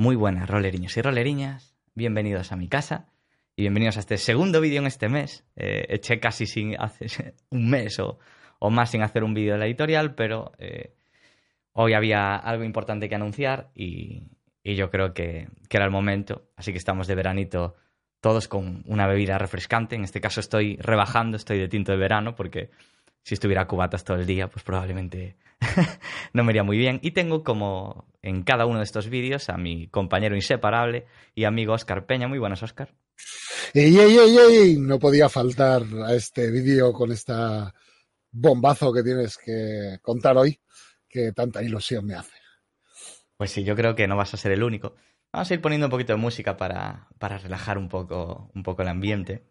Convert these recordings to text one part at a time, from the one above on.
Muy buenas, roleriños y roleriñas. Bienvenidos a mi casa y bienvenidos a este segundo vídeo en este mes. Eh, eché casi sin hace un mes o, más sin hacer un vídeo de la editorial, pero eh, hoy había algo importante que anunciar y, yo creo que, era el momento. Así que estamos de veranito todos con una bebida refrescante. En este caso estoy rebajando, estoy de tinto de verano porque si estuviera cubatas todo el día, pues probablemente no me iría muy bien. Y tengo como en cada uno de estos vídeos a mi compañero inseparable y amigo Oscar Peña. Muy buenas, Oscar. ¡Ey, ey, ey, ey! No podía faltar a este vídeo con esta bombazo que tienes que contar hoy, que tanta ilusión me hace. Pues sí, yo creo que no vas a ser el único. Vamos a ir poniendo un poquito de música para, para relajar un poco, un poco el ambiente.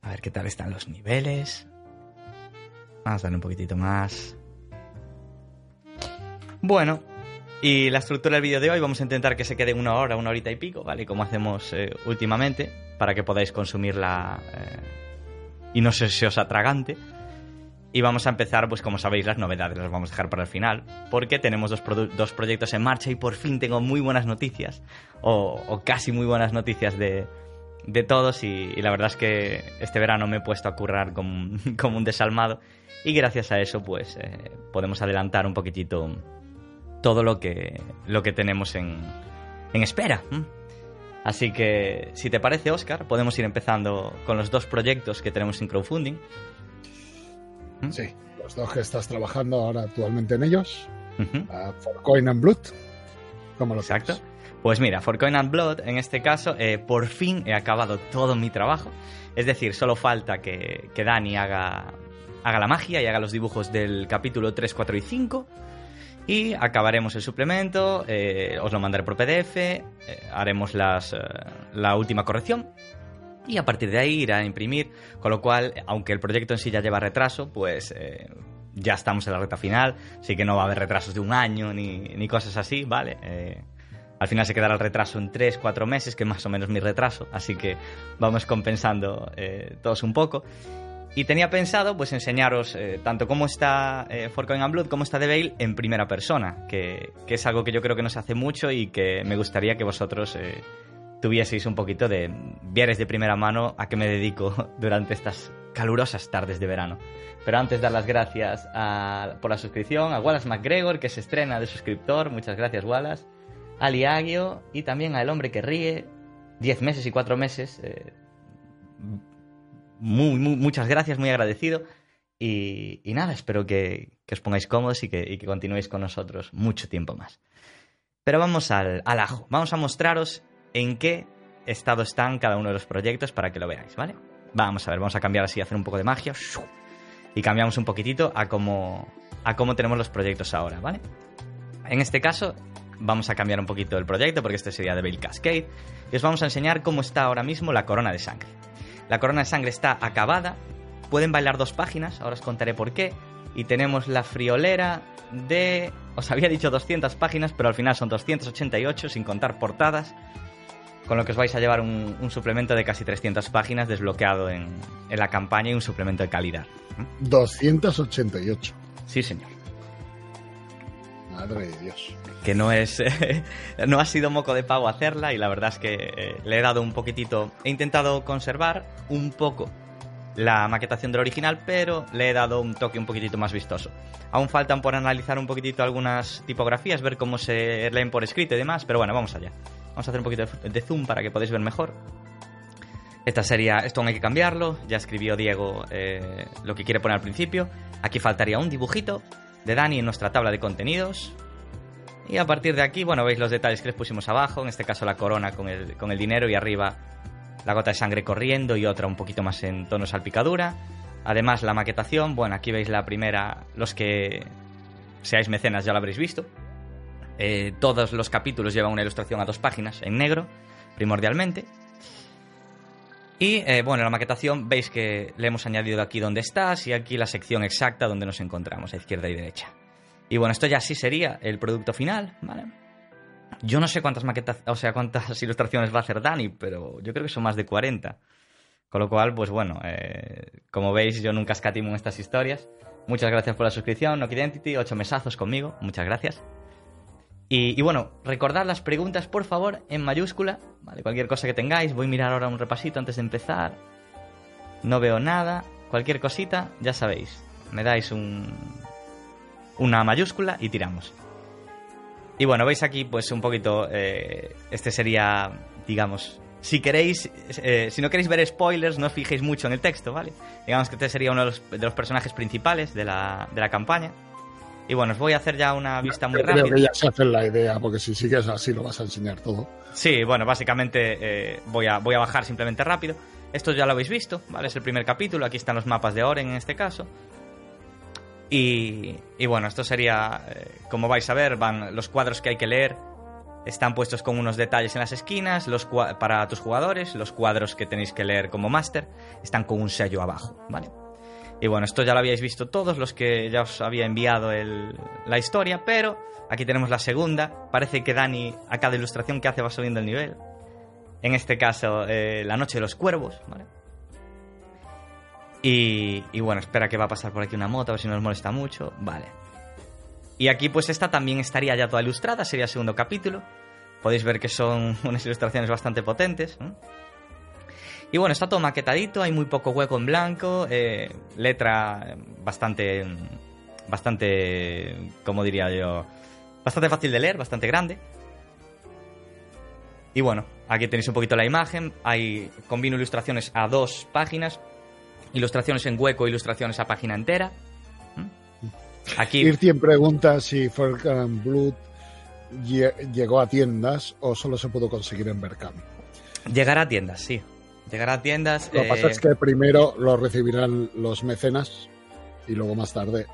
A ver qué tal están los niveles. Vamos a darle un poquitito más. Bueno, y la estructura del vídeo de hoy vamos a intentar que se quede una hora, una horita y pico, ¿vale? Como hacemos eh, últimamente, para que podáis consumirla eh, y no se, os atragante. Y vamos a empezar, pues como sabéis, las novedades las vamos a dejar para el final, porque tenemos dos, dos proyectos en marcha y por fin tengo muy buenas noticias, o, casi muy buenas noticias de, de todos y, la verdad es que este verano me he puesto a currar como, como un desalmado y gracias a eso pues eh, podemos adelantar un poquitito todo lo que, lo que tenemos en, en espera. Así que, si te parece, Oscar, podemos ir empezando con los dos proyectos que tenemos en crowdfunding. Sí, los dos que estás trabajando ahora actualmente en ellos. For Coin and Blood. ¿Cómo lo Exacto. Pues mira, For Coin and Blood, en este caso, eh, por fin he acabado todo mi trabajo. Es decir, solo falta que, que Dani haga haga la magia y haga los dibujos del capítulo 3, 4 y 5. Y acabaremos el suplemento, eh, os lo mandaré por PDF, eh, haremos las, eh, la última corrección y a partir de ahí irá a imprimir, con lo cual, aunque el proyecto en sí ya lleva retraso, pues ya estamos en la recta final, así que no va a haber retrasos de un año ni, ni cosas así, ¿vale? al final se quedará el retraso en 3, 4 meses, que es más o menos mi retraso, así que vamos compensando todos un poco. Y tenía pensado pues enseñaros eh, tanto cómo está eh, and Blood como está The Veil en primera persona, que, es algo que yo creo que nos hace mucho y que me gustaría que vosotros eh, tuvieseis un poquito de vieres de primera mano a qué me dedico durante estas calurosas tardes de verano. Pero antes dar las gracias por la suscripción a Wallace McGregor, que se estrena de suscriptor, muchas gracias Wallace, a Liagio y también a El Hombre que Ríe, 10 meses y 4 meses muy, muchas gracias, muy agradecido. Y, nada, espero que, os pongáis cómodos y que, continuéis con nosotros mucho tiempo más. Pero vamos al, ajo. Vamos a mostraros en qué estado están cada uno de los proyectos para que lo veáis, ¿vale? Vamos a ver, vamos a cambiar así, a hacer un poco de magia. Y cambiamos un poquitito a cómo, a cómo tenemos los proyectos ahora, ¿vale? En este caso, vamos a cambiar un poquito el proyecto porque este sería de Bill Cascade. Y os vamos a enseñar cómo está ahora mismo la corona de sangre. La corona de sangre está acabada. Pueden bailar dos páginas, ahora os contaré por qué. Y tenemos la friolera de... Os había dicho 200 páginas, pero al final son 288 sin contar portadas. Con lo que os vais a llevar un, suplemento de casi 300 páginas desbloqueado en, en la campaña y un suplemento de calidad. 288. Sí, señor. Madre de Dios. Que no es. no ha sido moco de pago hacerla y la verdad es que eh, le he dado un poquitito. He intentado conservar un poco la maquetación del original, pero le he dado un toque un poquitito más vistoso. Aún faltan por analizar un poquitito algunas tipografías, ver cómo se leen por escrito y demás, pero bueno, vamos allá. Vamos a hacer un poquito de zoom para que podáis ver mejor. Esta sería, esto aún hay que cambiarlo, ya escribió Diego eh, lo que quiere poner al principio. Aquí faltaría un dibujito de Dani en nuestra tabla de contenidos. Y a partir de aquí, bueno, veis los detalles que les pusimos abajo, en este caso la corona con el, con el dinero y arriba la gota de sangre corriendo y otra un poquito más en tono salpicadura. Además, la maquetación, bueno, aquí veis la primera, los que seáis mecenas ya lo habréis visto. Eh, todos los capítulos llevan una ilustración a dos páginas en negro, primordialmente. Y eh, bueno, la maquetación veis que le hemos añadido aquí donde estás y aquí la sección exacta donde nos encontramos, a izquierda y derecha. Y bueno, esto ya sí sería el producto final, ¿vale? Yo no sé cuántas maquetas, o sea, cuántas ilustraciones va a hacer Dani, pero yo creo que son más de 40. Con lo cual, pues bueno, eh, como veis, yo nunca escatimo en estas historias. Muchas gracias por la suscripción, Nock Identity, ocho mesazos conmigo, muchas gracias. Y, bueno, recordad las preguntas, por favor, en mayúscula, ¿vale? Cualquier cosa que tengáis, voy a mirar ahora un repasito antes de empezar. No veo nada, cualquier cosita, ya sabéis, me dais un, una mayúscula y tiramos. Y bueno, veis aquí pues un poquito, eh, este sería, digamos, si queréis, eh, si no queréis ver spoilers, no os fijéis mucho en el texto, ¿vale? Digamos que este sería uno de los, personajes principales de la, de la, campaña. Y bueno, os voy a hacer ya una vista muy rápida. Creo que ya se hace la idea, porque si sigues así lo vas a enseñar todo. Sí, bueno, básicamente eh, voy, a, voy a bajar simplemente rápido. Esto ya lo habéis visto, ¿vale? Es el primer capítulo, aquí están los mapas de Oren en este caso. Y, y bueno, esto sería, eh, como vais a ver, van los cuadros que hay que leer están puestos con unos detalles en las esquinas los para tus jugadores, los cuadros que tenéis que leer como máster están con un sello abajo, ¿vale? Y bueno, esto ya lo habíais visto todos los que ya os había enviado la historia, pero aquí tenemos la segunda. Parece que Dani a cada ilustración que hace va subiendo el nivel. En este caso, eh, La Noche de los Cuervos, ¿vale? Y, y bueno, espera que va a pasar por aquí una moto, a ver si nos molesta mucho. Vale. Y aquí pues esta también estaría ya toda ilustrada, sería el segundo capítulo. Podéis ver que son unas ilustraciones bastante potentes. Y bueno, está todo maquetadito, hay muy poco hueco en blanco, eh, letra bastante, bastante, como diría yo, bastante fácil de leer, bastante grande. Y bueno, aquí tenéis un poquito la imagen, hay combino ilustraciones a dos páginas, ilustraciones en hueco, ilustraciones a página entera. Aquí... Irtien pregunta si Falcon Blood llegó a tiendas o solo se pudo conseguir en Berkami. Llegará a tiendas, sí. Llegará a tiendas. Lo que pasa es eh, que primero lo recibirán los mecenas y luego más tarde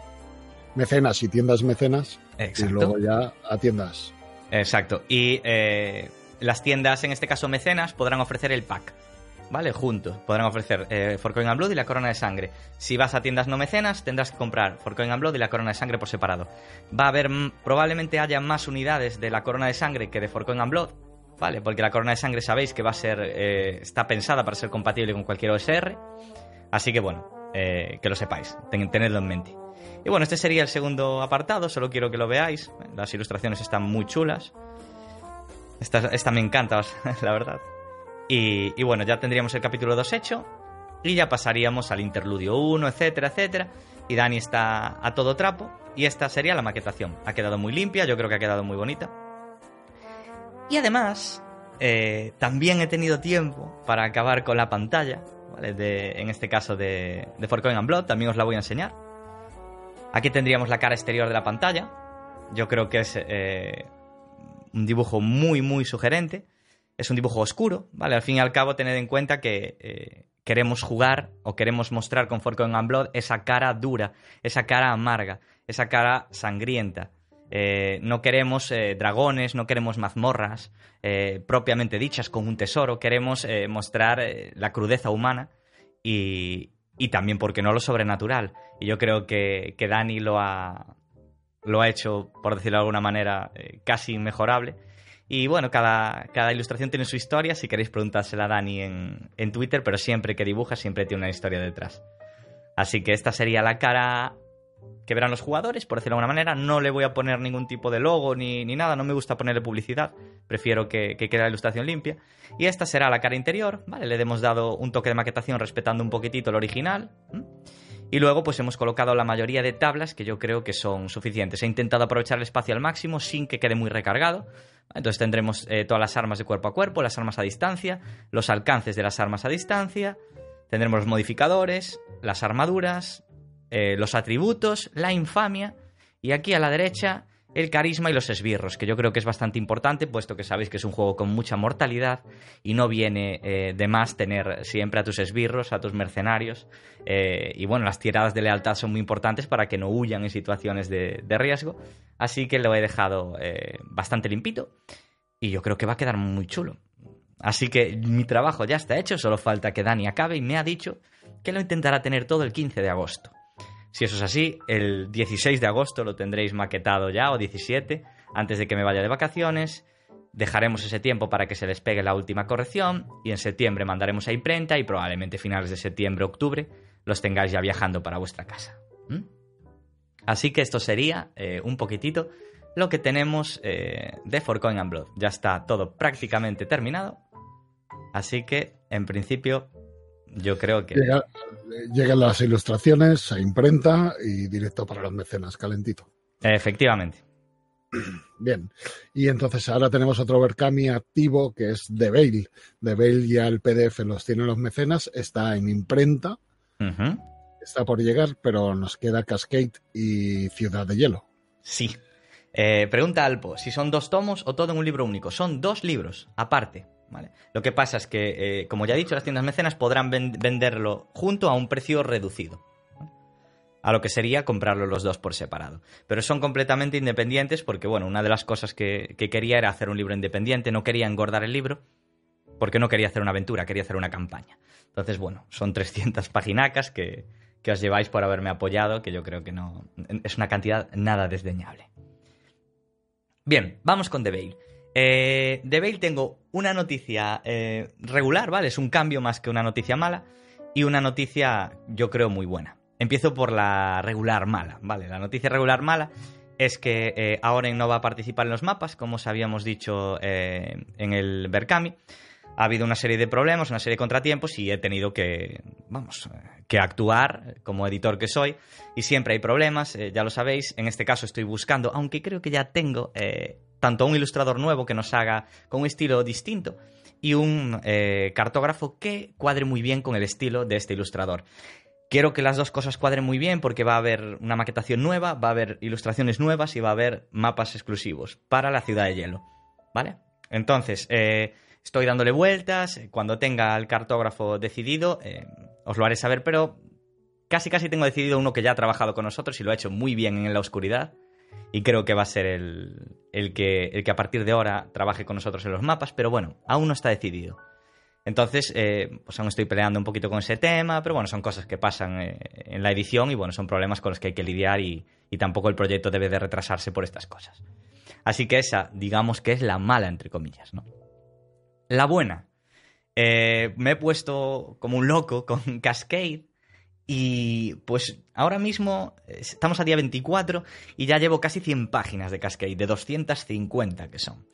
mecenas y tiendas mecenas y luego ya a tiendas. Exacto. Y eh, las tiendas, en este caso mecenas, podrán ofrecer el pack. ¿vale? Juntos. Podrán ofrecer eh, Forcoin and Blood y la Corona de Sangre. Si vas a tiendas no mecenas, tendrás que comprar Forcoin and Blood y la Corona de Sangre por separado. Va a haber, probablemente haya más unidades de la Corona de Sangre que de Forcoin and Blood, ¿vale? Porque la Corona de Sangre sabéis que va a ser, eh, está pensada para ser compatible con cualquier OSR. Así que bueno, eh, que lo sepáis, tenedlo en mente. Y bueno, este sería el segundo apartado, solo quiero que lo veáis. Las ilustraciones están muy chulas. Esta, esta me encanta, la verdad. Y, bueno, ya tendríamos el capítulo 2 hecho y ya pasaríamos al interludio 1, etcétera, etcétera. Y Dani está a todo trapo y esta sería la maquetación. Ha quedado muy limpia, yo creo que ha quedado muy bonita. Y además, eh, también he tenido tiempo para acabar con la pantalla, de, en este caso de, de Forcoin and Blood, también os la voy a enseñar. Aquí tendríamos la cara exterior de la pantalla. Yo creo que es eh, un dibujo muy, muy sugerente es un dibujo oscuro, ¿vale? Al fin y al cabo, tened en cuenta que eh, queremos jugar o queremos mostrar con Forkon and Blood esa cara dura, esa cara amarga, esa cara sangrienta. Eh, no queremos eh, dragones, no queremos mazmorras propiamente dichas con un tesoro, queremos mostrar la crudeza humana y, y, también, porque no, lo sobrenatural. Y yo creo que, que Dani lo ha, lo ha hecho, por decirlo de alguna manera, casi inmejorable y bueno, cada, cada ilustración tiene su historia. Si queréis preguntársela a Dani en, en Twitter, pero siempre que dibuja, siempre tiene una historia detrás. Así que esta sería la cara que verán los jugadores, por decirlo de alguna manera. No le voy a poner ningún tipo de logo ni, ni nada, no me gusta ponerle publicidad. Prefiero que, que, quede la ilustración limpia. Y esta será la cara interior, ¿vale? Le hemos dado un toque de maquetación respetando un poquitito el original. Y luego pues hemos colocado la mayoría de tablas que yo creo que son suficientes. He intentado aprovechar el espacio al máximo sin que quede muy recargado. Entonces tendremos eh, todas las armas de cuerpo a cuerpo, las armas a distancia, los alcances de las armas a distancia, tendremos los modificadores, las armaduras, eh, los atributos, la infamia y aquí a la derecha el carisma y los esbirros, que yo creo que es bastante importante, puesto que sabéis que es un juego con mucha mortalidad y no viene eh, de más tener siempre a tus esbirros, a tus mercenarios. Eh, y bueno, las tiradas de lealtad son muy importantes para que no huyan en situaciones de, riesgo. Así que lo he dejado bastante limpito y yo creo que va a quedar muy chulo. Así que mi trabajo ya está hecho, solo falta que Dani acabe y me ha dicho que lo intentará tener todo el 15 de agosto. Si eso es así, el 16 de agosto lo tendréis maquetado ya, o 17, antes de que me vaya de vacaciones. Dejaremos ese tiempo para que se despegue la última corrección y en septiembre mandaremos a imprenta y probablemente finales de septiembre, octubre, los tengáis ya viajando para vuestra casa. Así que esto sería eh, un poquitito lo que tenemos eh, de For Coin and Blood. Ya está todo prácticamente terminado. Así que, en principio, yo creo que... llegan las ilustraciones a imprenta y directo para los mecenas, calentito. Efectivamente. Bien, y entonces ahora tenemos otro Berkami activo que es The Veil. The Veil ya el PDF los tienen los mecenas, está en imprenta, está por llegar, pero nos queda Cascade y Ciudad de Hielo. Sí. Eh, pregunta Alpo, si son dos tomos o todo en un libro único. Son dos libros, aparte. Lo que pasa es que, eh, como ya he dicho, las tiendas mecenas podrán venderlo junto a un precio reducido. A lo que sería comprarlo los dos por separado. Pero son completamente independientes porque, bueno, una de las cosas que, quería era hacer un libro independiente, no quería engordar el libro porque no quería hacer una aventura, quería hacer una campaña. Entonces, bueno, son 300 paginacas que, que os lleváis por haberme apoyado, que yo creo que no es una cantidad nada desdeñable. Bien, vamos con The Veil. Eh, de Bale tengo una noticia eh, regular, ¿vale? Es un cambio más que una noticia mala y una noticia, yo creo, muy buena. Empiezo por la regular mala, ¿vale? La noticia regular mala es que eh, Aoren no va a participar en los mapas, como os habíamos dicho en el Berkami. Ha habido una serie de problemas, una serie de contratiempos y he tenido que, vamos, que actuar como editor que soy. Y siempre hay problemas, ya lo sabéis. En este caso estoy buscando, aunque creo que ya tengo tanto un ilustrador nuevo que nos haga con un estilo distinto y un eh, cartógrafo que cuadre muy bien con el estilo de este ilustrador. Quiero que las dos cosas cuadren muy bien porque va a haber una maquetación nueva, va a haber ilustraciones nuevas y va a haber mapas exclusivos para la ciudad de hielo. ¿Vale? Entonces, eh, estoy dándole vueltas. Cuando tenga el cartógrafo decidido, eh, os lo haré saber, pero casi casi tengo decidido uno que ya ha trabajado con nosotros y lo ha hecho muy bien en la oscuridad y creo que va a ser el, que, el que a partir de ahora trabaje con nosotros en los mapas, pero bueno, aún no está decidido. Entonces, eh, pues aún estoy peleando un poquito con ese tema, pero bueno, son cosas que pasan eh, en la edición y bueno, son problemas con los que hay que lidiar y, tampoco el proyecto debe de retrasarse por estas cosas. Así que esa, digamos que es la mala, entre comillas, ¿no? La buena. Eh, me he puesto como un loco con Cascade y pues ahora mismo estamos a día 24 y ya llevo casi 100 páginas de Cascade, de 250 que son.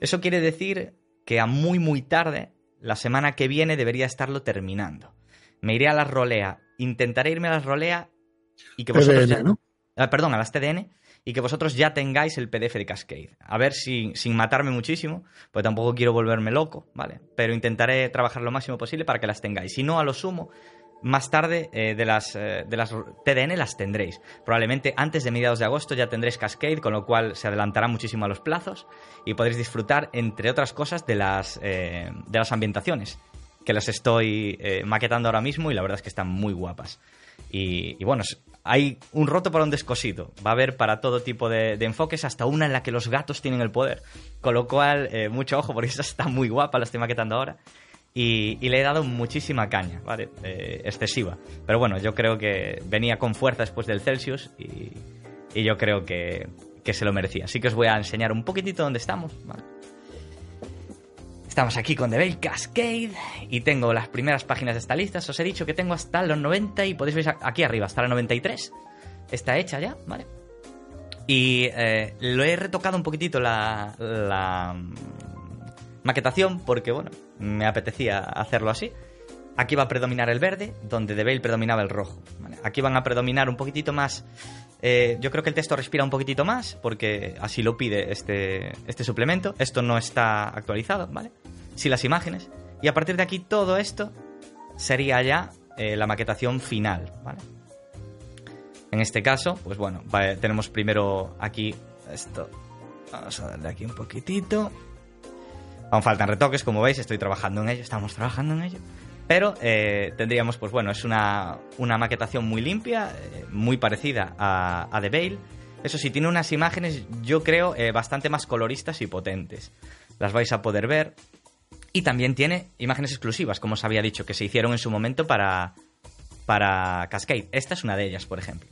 Eso quiere decir que a muy muy tarde, la semana que viene, debería estarlo terminando. Me iré a las rolea, intentaré irme a las rolea y que vosotros... ya... Ah, perdón, a las TDN y que vosotros ya tengáis el PDF de Cascade. A ver si, sin matarme muchísimo, pues tampoco quiero volverme loco, ¿vale? Pero intentaré trabajar lo máximo posible para que las tengáis. Si no, a lo sumo, más tarde eh, de, las, eh, de las TDN las tendréis. Probablemente antes de mediados de agosto ya tendréis Cascade, con lo cual se adelantará muchísimo a los plazos y podréis disfrutar, entre otras cosas, de las, eh, de las ambientaciones, que las estoy maquetando ahora mismo y la verdad es que están muy guapas. Y, bueno, hay un roto para un descosido. Va a haber para todo tipo de, de, enfoques, hasta una en la que los gatos tienen el poder. Con lo cual, mucho ojo, porque esa está muy guapa, la estoy maquetando ahora. Y, le he dado muchísima caña, ¿vale? Eh, excesiva. Pero bueno, yo creo que venía con fuerza después del Celsius y, yo creo que, se lo merecía. Así que os voy a enseñar un poquitito dónde estamos, ¿vale? Estamos aquí con The Veil Cascade y tengo las primeras páginas de esta lista. Os he dicho que tengo hasta los 90 y podéis ver aquí arriba, hasta la 93. Está hecha ya, ¿vale? Y eh, lo he retocado un poquitito la, la maquetación porque, bueno, me apetecía hacerlo así. Aquí va a predominar el verde, donde de Bale predominaba el rojo. Aquí van a predominar un poquitito más. Eh, yo creo que el texto respira un poquitito más, porque así lo pide este, este suplemento. Esto no está actualizado, ¿vale? Sí las imágenes. Y a partir de aquí todo esto sería ya eh, la maquetación final, ¿vale? En este caso, pues bueno, tenemos primero aquí esto. Vamos a darle aquí un poquitito. Aún faltan retoques, como veis, estoy trabajando en ello, estamos trabajando en ello. Pero eh, tendríamos, pues bueno, es una, maquetación muy limpia, eh, muy parecida a, a, The Veil. Eso sí, tiene unas imágenes, yo creo, eh, bastante más coloristas y potentes. Las vais a poder ver. Y también tiene imágenes exclusivas, como os había dicho, que se hicieron en su momento para, para Cascade. Esta es una de ellas, por ejemplo.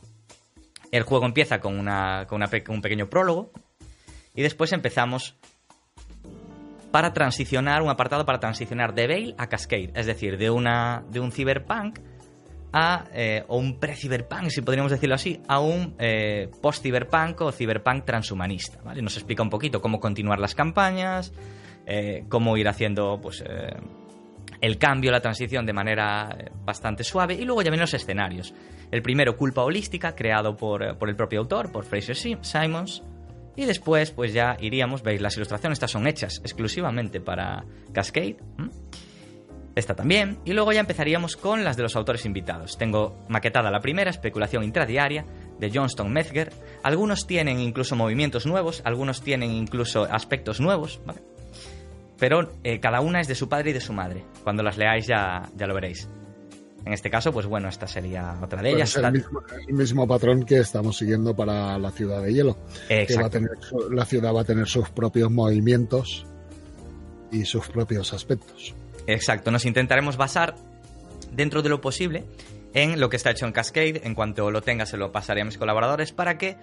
El juego empieza con, una, con un pequeño prólogo y después empezamos para transicionar, un apartado para transicionar de Veil a Cascade, es decir, de, una, de un cyberpunk a, eh, o un pre-cyberpunk, si podríamos decirlo así, a un eh, post-cyberpunk o cyberpunk transhumanista. ¿vale? Nos explica un poquito cómo continuar las campañas, eh, cómo ir haciendo pues, el cambio, la transición de manera bastante suave, y luego ya vienen los escenarios. El primero, Culpa Holística, creado por, por el propio autor, por Fraser Simons, y después, pues ya iríamos, veis, las ilustraciones estas son hechas exclusivamente para Cascade. Esta también. Y luego ya empezaríamos con las de los autores invitados. Tengo maquetada la primera, Especulación Intradiaria, de Johnston Mezger. Algunos tienen incluso movimientos nuevos, algunos tienen incluso aspectos nuevos, ¿vale? Pero eh, cada una es de su padre y de su madre. Cuando las leáis ya, ya lo veréis. En este caso, pues bueno, esta sería otra de ellas. Es el, mismo, patrón que estamos siguiendo para la ciudad de hielo. la ciudad va a tener sus propios movimientos y sus propios aspectos. Exacto, nos intentaremos basar dentro de lo posible en lo que está hecho en Cascade. En cuanto lo tenga, se lo pasaré a mis colaboradores para que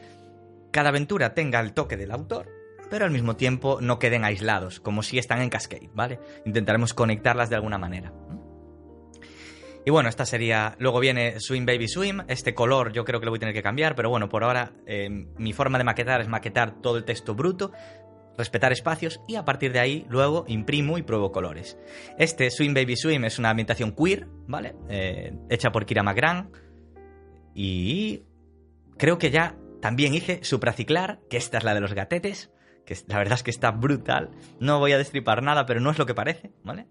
cada aventura tenga el toque del autor, pero al mismo tiempo no queden aislados, como si están en Cascade, ¿vale? Intentaremos conectarlas de alguna manera. Y bueno, esta sería. Luego viene Swim Baby Swim. Este color yo creo que lo voy a tener que cambiar, pero bueno, por ahora eh, mi forma de maquetar es maquetar todo el texto bruto, respetar espacios y a partir de ahí luego imprimo y pruebo colores. Este Swim Baby Swim es una ambientación queer, ¿vale? Eh, hecha por Kira Magran. Y creo que ya también hice Supraciclar, que esta es la de los gatetes, que la verdad es que está brutal. No voy a destripar nada, pero no es lo que parece, ¿vale?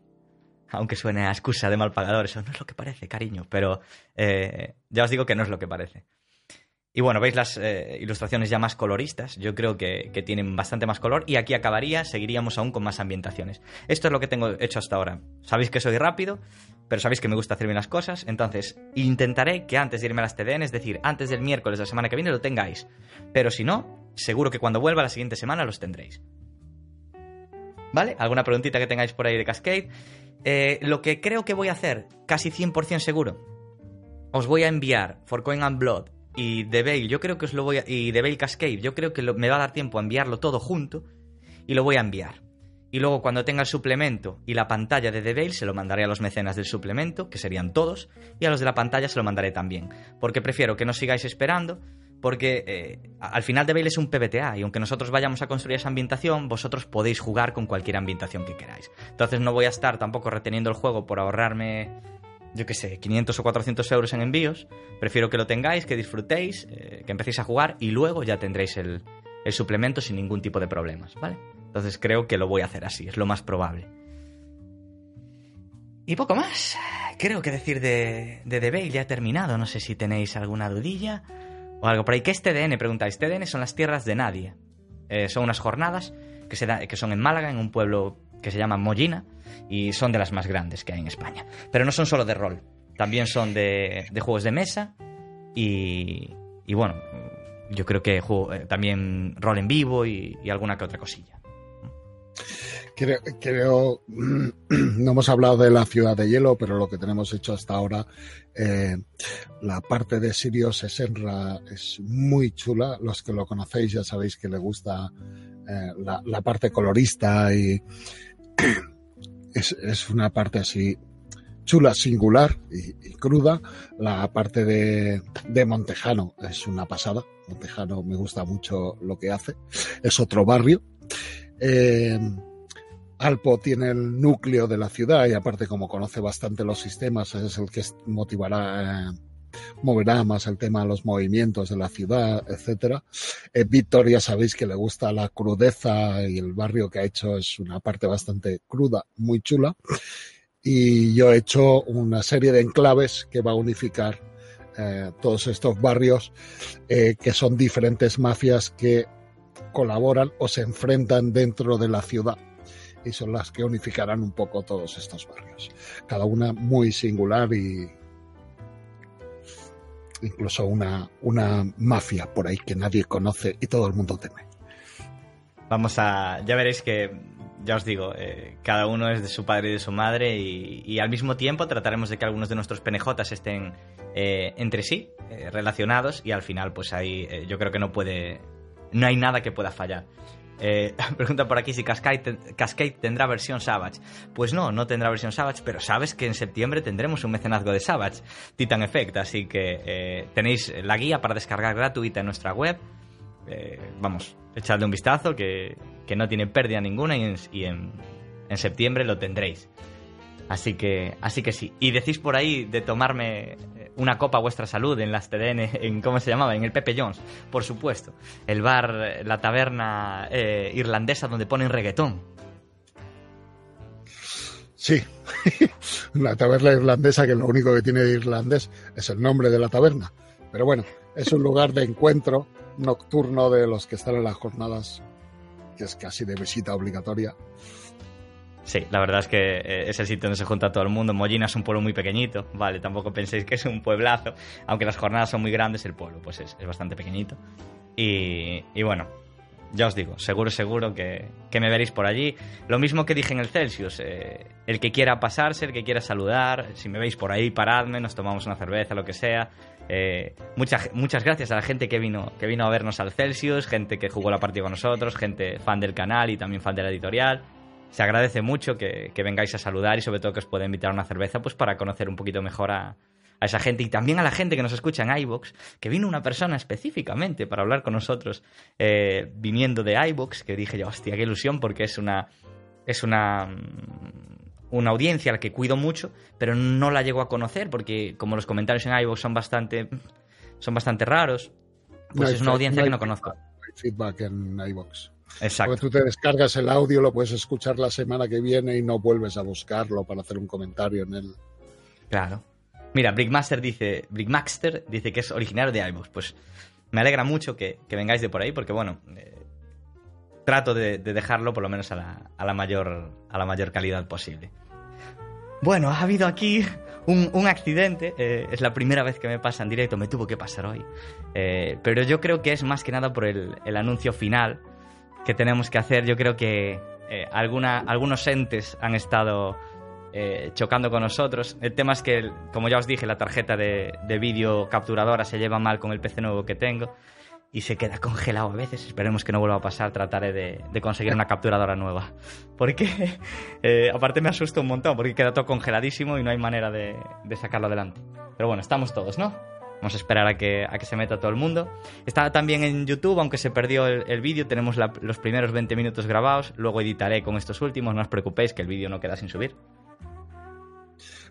Aunque suene a excusa de mal pagador, eso no es lo que parece, cariño, pero eh, ya os digo que no es lo que parece. Y bueno, veis las eh, ilustraciones ya más coloristas, yo creo que, tienen bastante más color y aquí acabaría, seguiríamos aún con más ambientaciones. Esto es lo que tengo hecho hasta ahora. Sabéis que soy rápido, pero sabéis que me gusta hacer bien las cosas, entonces intentaré que antes de irme a las TDN, es decir, antes del miércoles de la semana que viene, lo tengáis. Pero si no, seguro que cuando vuelva la siguiente semana los tendréis. ¿Vale? ¿Alguna preguntita que tengáis por ahí de Cascade? Eh, lo que creo que voy a hacer, casi 100% seguro, os voy a enviar For Coin and Blood y The Veil, yo creo que os lo voy a, y The Cascade, yo creo que me va a dar tiempo a enviarlo todo junto y lo voy a enviar. Y luego cuando tenga el suplemento y la pantalla de The Veil, se lo mandaré a los mecenas del suplemento, que serían todos, y a los de la pantalla se lo mandaré también. Porque prefiero que no sigáis esperando, porque eh, al final de Veil es un PBTA y aunque nosotros vayamos a construir esa ambientación, vosotros podéis jugar con cualquier ambientación que queráis. Entonces no voy a estar tampoco reteniendo el juego por ahorrarme, yo qué sé, 500 o 400 euros en envíos. Prefiero que lo tengáis, que disfrutéis, eh, que empecéis a jugar y luego ya tendréis el, suplemento sin ningún tipo de problemas, ¿vale? Entonces creo que lo voy a hacer así, es lo más probable. Y poco más. Creo que decir de, de The Veil ya he terminado. No sé si tenéis alguna dudilla o algo por ahí. ¿Qué es TDN? Preguntáis. TDN son las tierras de nadie. Eh, son unas jornadas que, son en Málaga, en un pueblo que se llama Mollina, y son de las más grandes que hay en España. Pero no son solo de rol, también son de, juegos de mesa y, bueno, yo creo que eh, también rol en vivo y alguna que otra cosilla. Creo, no hemos hablado de la ciudad de hielo, pero lo que tenemos hecho hasta ahora, eh, la parte de Sirius Esenra es muy chula. Los que lo conocéis ya sabéis que le gusta eh, la, parte colorista y es, una parte así chula, singular y, cruda. La parte de, de, Montejano es una pasada. Montejano me gusta mucho lo que hace. Es otro barrio. Eh, Alpo tiene el núcleo de la ciudad y aparte como conoce bastante los sistemas es el que motivará, eh, moverá más el tema de los movimientos de la ciudad, etcétera. Eh, Víctor ya sabéis que le gusta la crudeza y el barrio que ha hecho es una parte bastante cruda, muy chula. Y yo he hecho una serie de enclaves que va a unificar eh, todos estos barrios que son diferentes mafias que colaboran o se enfrentan dentro de la ciudad y son las que unificarán un poco todos estos barrios. Cada una muy singular y incluso una, una mafia por ahí que nadie conoce y todo el mundo teme. Vamos a. Ya veréis que, ya os digo, eh, cada uno es de su padre y de su madre y, al mismo tiempo trataremos de que algunos de nuestros penejotas estén eh, entre sí, eh, relacionados y al final, pues ahí yo creo que no puede. No hay nada que pueda fallar. Eh, pregunta por aquí si Cascade, tendrá versión Savage. Pues no, no tendrá versión Savage, pero sabes que en septiembre tendremos un mecenazgo de Savage, Titan Effect, así que eh, tenéis la guía para descargar gratuita en nuestra web. Eh, vamos, echadle un vistazo que, no tiene pérdida ninguna y, en, en septiembre lo tendréis. Así que, así que sí. Y decís por ahí de tomarme una copa a vuestra salud en las TDN, en cómo se llamaba, en el Pepe Jones, por supuesto. El bar, la taberna eh, irlandesa donde ponen reggaetón. Sí, la taberna irlandesa que lo único que tiene de irlandés es el nombre de la taberna. Pero bueno, es un lugar de encuentro nocturno de los que están en las jornadas, que es casi de visita obligatoria. Sí, la verdad es que eh, es el sitio donde se junta todo el mundo. Mollina es un pueblo muy pequeñito, vale, tampoco penséis que es un pueblazo, aunque las jornadas son muy grandes, el pueblo pues es, bastante pequeñito. Y, bueno, ya os digo, seguro, seguro que, me veréis por allí. Lo mismo que dije en el Celsius, eh, el que quiera pasarse, el que quiera saludar, si me veis por ahí, paradme, nos tomamos una cerveza, lo que sea. Eh, muchas, muchas gracias a la gente que vino, que vino a vernos al Celsius, gente que jugó la partida con nosotros, gente fan del canal y también fan de la editorial se agradece mucho que, vengáis a saludar y sobre todo que os pueda invitar a una cerveza pues para conocer un poquito mejor a, esa gente y también a la gente que nos escucha en iVoox, que vino una persona específicamente para hablar con nosotros eh, viniendo de iVoox, que dije yo, hostia, qué ilusión porque es una... Es una una audiencia a la que cuido mucho, pero no la llego a conocer porque como los comentarios en iVoox son bastante son bastante raros, pues es una audiencia que no conozco. feedback en iVoox. Exacto. Porque tú te descargas el audio, lo puedes escuchar la semana que viene y no vuelves a buscarlo para hacer un comentario en él. Claro. Mira, Brickmaster dice, Brickmaster dice que es originario de iVoox. Pues me alegra mucho que, vengáis de por ahí porque, bueno, eh, trato de, dejarlo por lo menos a la, mayor, a la mayor calidad posible. Bueno, ha habido aquí un, accidente. Eh, es la primera vez que me pasa en directo, me tuvo que pasar hoy. Eh, pero yo creo que es más que nada por el, el anuncio final que tenemos que hacer. Yo creo que eh, alguna, algunos entes han estado eh, chocando con nosotros. El tema es que, como ya os dije, la tarjeta de, vídeo capturadora se lleva mal con el PC nuevo que tengo y se queda congelado a veces. Esperemos que no vuelva a pasar. Trataré de, conseguir una capturadora nueva. Porque, eh, aparte, me asusta un montón porque queda todo congeladísimo y no hay manera de, de sacarlo adelante. Pero bueno, estamos todos, ¿no? Vamos a esperar a que, a que se meta todo el mundo. Está también en YouTube, aunque se perdió el, vídeo. Tenemos los primeros 20 minutos grabados. Luego editaré con estos últimos. No os preocupéis que el vídeo no queda sin subir.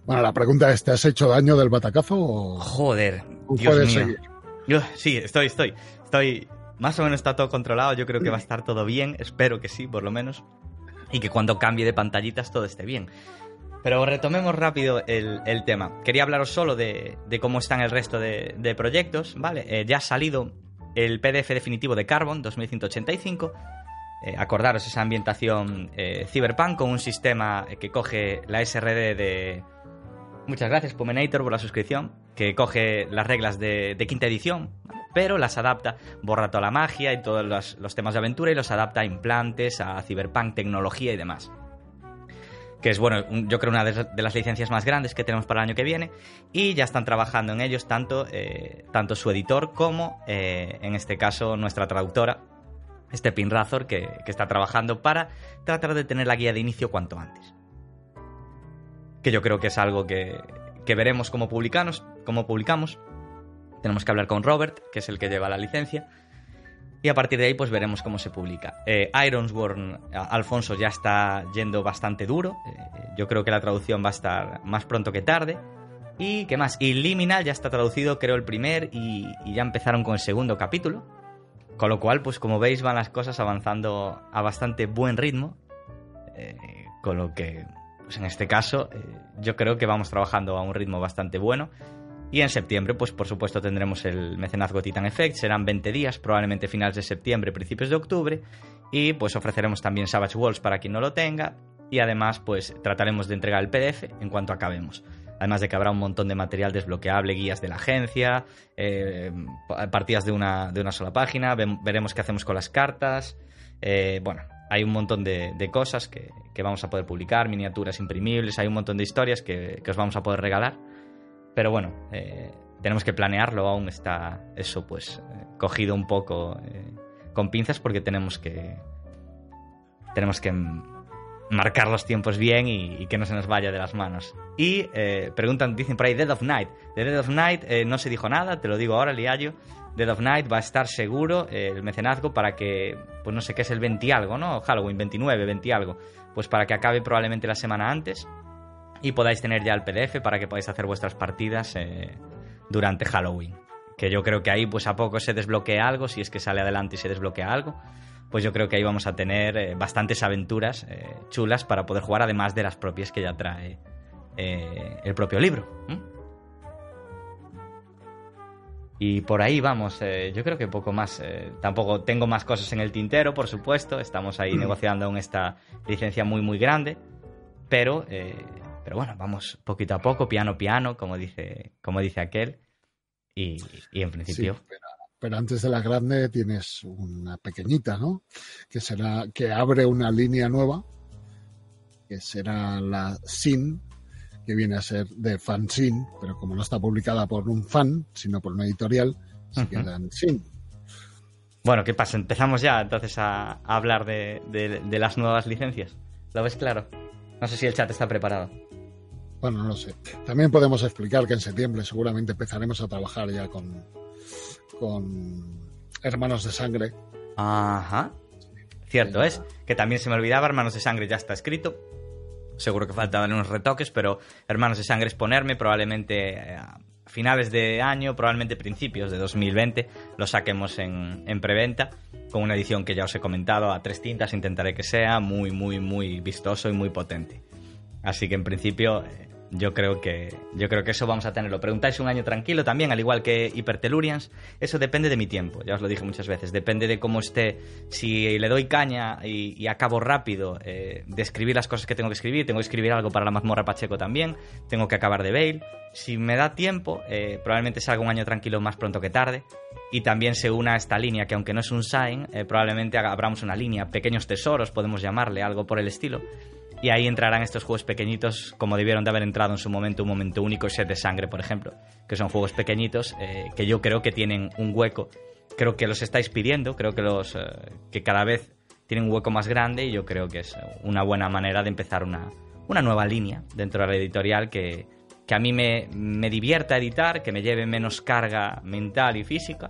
Bueno, la pregunta es, ¿te has hecho daño del batacazo o...? Joder, Dios mío. Yo, sí, estoy, estoy. Estoy... Más o menos está todo controlado. Yo creo que va a estar todo bien. Espero que sí, por lo menos. Y que cuando cambie de pantallitas todo esté bien. Pero retomemos rápido el, tema. Quería hablaros solo de, cómo están el resto de, proyectos, ¿vale? Eh, ya ha salido el PDF definitivo de Carbon 2185. Eh, acordaros esa ambientación eh, Cyberpunk con un sistema que coge la SRD de... Muchas gracias, Pumenator, por la suscripción. Que coge las reglas de, quinta edición, pero las adapta, borra toda la magia y todos los, los temas de aventura y los adapta a implantes, a Cyberpunk, tecnología y demás que es, bueno, yo creo una de las licencias más grandes que tenemos para el año que viene, y ya están trabajando en ellos tanto, eh, tanto su editor como, eh, en este caso, nuestra traductora, este Razor, que, que está trabajando para tratar de tener la guía de inicio cuanto antes. Que yo creo que es algo que, que veremos como publicamos, como publicamos. Tenemos que hablar con Robert, que es el que lleva la licencia, y a partir de ahí, pues veremos cómo se publica. Eh, Ironsworn, Alfonso, ya está yendo bastante duro. Eh, yo creo que la traducción va a estar más pronto que tarde. ¿Y qué más? Y Liminal ya está traducido, creo, el primer y, ya empezaron con el segundo capítulo. Con lo cual, pues como veis, van las cosas avanzando a bastante buen ritmo. Eh, con lo que, pues en este caso, yo creo que vamos trabajando a un ritmo bastante bueno. Y en septiembre, pues por supuesto tendremos el mecenazgo Titan Effect, serán 20 días, probablemente finales de septiembre, principios de octubre, y pues ofreceremos también Savage Worlds para quien no lo tenga, y además pues trataremos de entregar el PDF en cuanto acabemos. Además de que habrá un montón de material desbloqueable, guías de la agencia, eh, partidas de una, de una sola página, veremos qué hacemos con las cartas. Eh, bueno, hay un montón de, cosas que, vamos a poder publicar, miniaturas imprimibles, hay un montón de historias que, os vamos a poder regalar. Pero bueno, eh, tenemos que planearlo, aún está eso pues cogido un poco con pinzas porque tenemos que tenemos que marcar los tiempos bien y, que no se nos vaya de las manos. Y eh, preguntan, dicen por ahí Dead of Night. De Dead of Night eh, no se dijo nada, te lo digo ahora, Liallo. Dead of Night va a estar seguro eh, el mecenazgo para que, pues no sé qué es el 20 algo, ¿no? Halloween, 29, 20 algo. Pues para que acabe probablemente la semana antes y podáis tener ya el PDF para que podáis hacer vuestras partidas durante Halloween. Que yo creo que ahí pues a poco se desbloquea algo, si es que sale adelante y se desbloquea algo pues yo creo que ahí vamos a tener eh, bastantes aventuras eh, chulas para poder jugar, además de las propias que ya trae eh, el propio libro. Y por ahí vamos, yo creo que poco más. tampoco tengo más cosas en el tintero, por supuesto. Estamos ahí negociando aún esta licencia muy, muy grande. Pero, pero bueno, vamos poquito a poco, piano, piano, como dice, como dice aquel. Y, en principio pero antes de la grande tienes una pequeñita, ¿no? Que será que abre una línea nueva, que será la Sin, que viene a ser de fanzine, pero como no está publicada por un fan, sino por una editorial, se queda en Sin. Bueno, ¿qué pasa? Empezamos ya entonces a, hablar de, de, las nuevas licencias. ¿Lo ves claro? No sé si el chat está preparado. Bueno, no lo sé. También podemos explicar que en septiembre seguramente empezaremos a trabajar ya con, con Hermanos de Sangre. Ajá. Cierto es, que también se me olvidaba, Hermanos de Sangre ya está escrito. Seguro que faltaban unos retoques, pero Hermanos de Sangre es ponerme probablemente eh, a finales de año, probablemente principios de 2020, lo saquemos en, en preventa con una edición que ya os he comentado a tres tintas, intentaré que sea muy, muy, muy vistoso y muy potente. Así que en principio eh, yo creo que yo creo que eso vamos a tenerlo. Preguntáis un año tranquilo también, al igual que Hypertelurians. Eso depende de mi tiempo, ya os lo dije muchas veces. Depende de cómo esté. Si le doy caña y, acabo rápido eh, de escribir las cosas que tengo que escribir, tengo que escribir algo para la mazmorra Pacheco también. Tengo que acabar de Bale. Si me da tiempo, eh, probablemente salga un año tranquilo más pronto que tarde. Y también se una a esta línea, que aunque no es un sign, eh, probablemente abramos una línea, pequeños tesoros, podemos llamarle, algo por el estilo y ahí entrarán estos juegos pequeñitos, como debieron de haber entrado en su momento, un momento único, Set de Sangre, por ejemplo, que son juegos pequeñitos eh, que yo creo que tienen un hueco. Creo que los estáis pidiendo, creo que, los, eh, que cada vez tienen un hueco más grande y yo creo que es una buena manera de empezar una, una nueva línea dentro de la editorial que, que a mí me, me divierta editar, que me lleve menos carga mental y física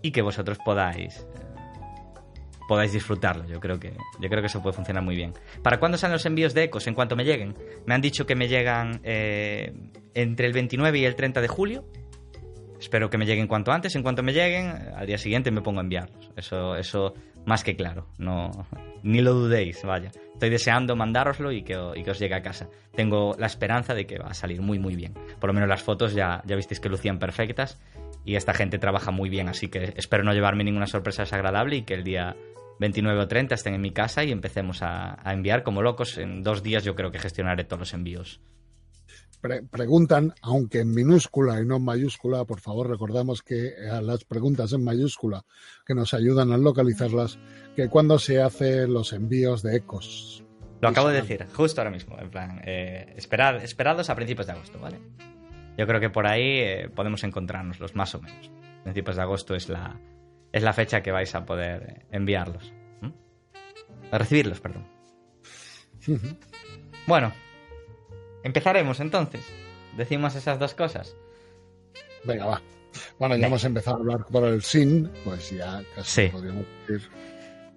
y que vosotros podáis podáis disfrutarlo. Yo creo que, yo creo que eso puede funcionar muy bien. ¿Para cuándo salen los envíos de Ecos? En cuanto me lleguen. Me han dicho que me llegan eh, entre el 29 y el 30 de julio. Espero que me lleguen cuanto antes. En cuanto me lleguen, al día siguiente me pongo a enviarlos. Eso, eso más que claro. No, ni lo dudéis, vaya. Estoy deseando mandároslo y que, y que os llegue a casa. Tengo la esperanza de que va a salir muy, muy bien. Por lo menos las fotos ya, ya visteis que lucían perfectas y esta gente trabaja muy bien, así que espero no llevarme ninguna sorpresa desagradable y que el día 29 o 30 estén en mi casa y empecemos a, enviar como locos. En dos días yo creo que gestionaré todos los envíos. preguntan, aunque en minúscula y no en mayúscula, por favor recordamos que a las preguntas en mayúscula que nos ayudan a localizarlas, que cuando se hacen los envíos de ecos. Lo acabo de decir, justo ahora mismo, en plan, eh, esperados a principios de agosto, ¿vale? Yo creo que por ahí eh, podemos encontrarnos los más o menos. Principios de agosto es la, es la fecha que vais a poder enviarlos. A recibirlos, perdón. bueno, empezaremos entonces. Decimos esas dos cosas. Venga, va. Bueno, ya hemos empezado a hablar por el SIN, pues ya casi podríamos decir.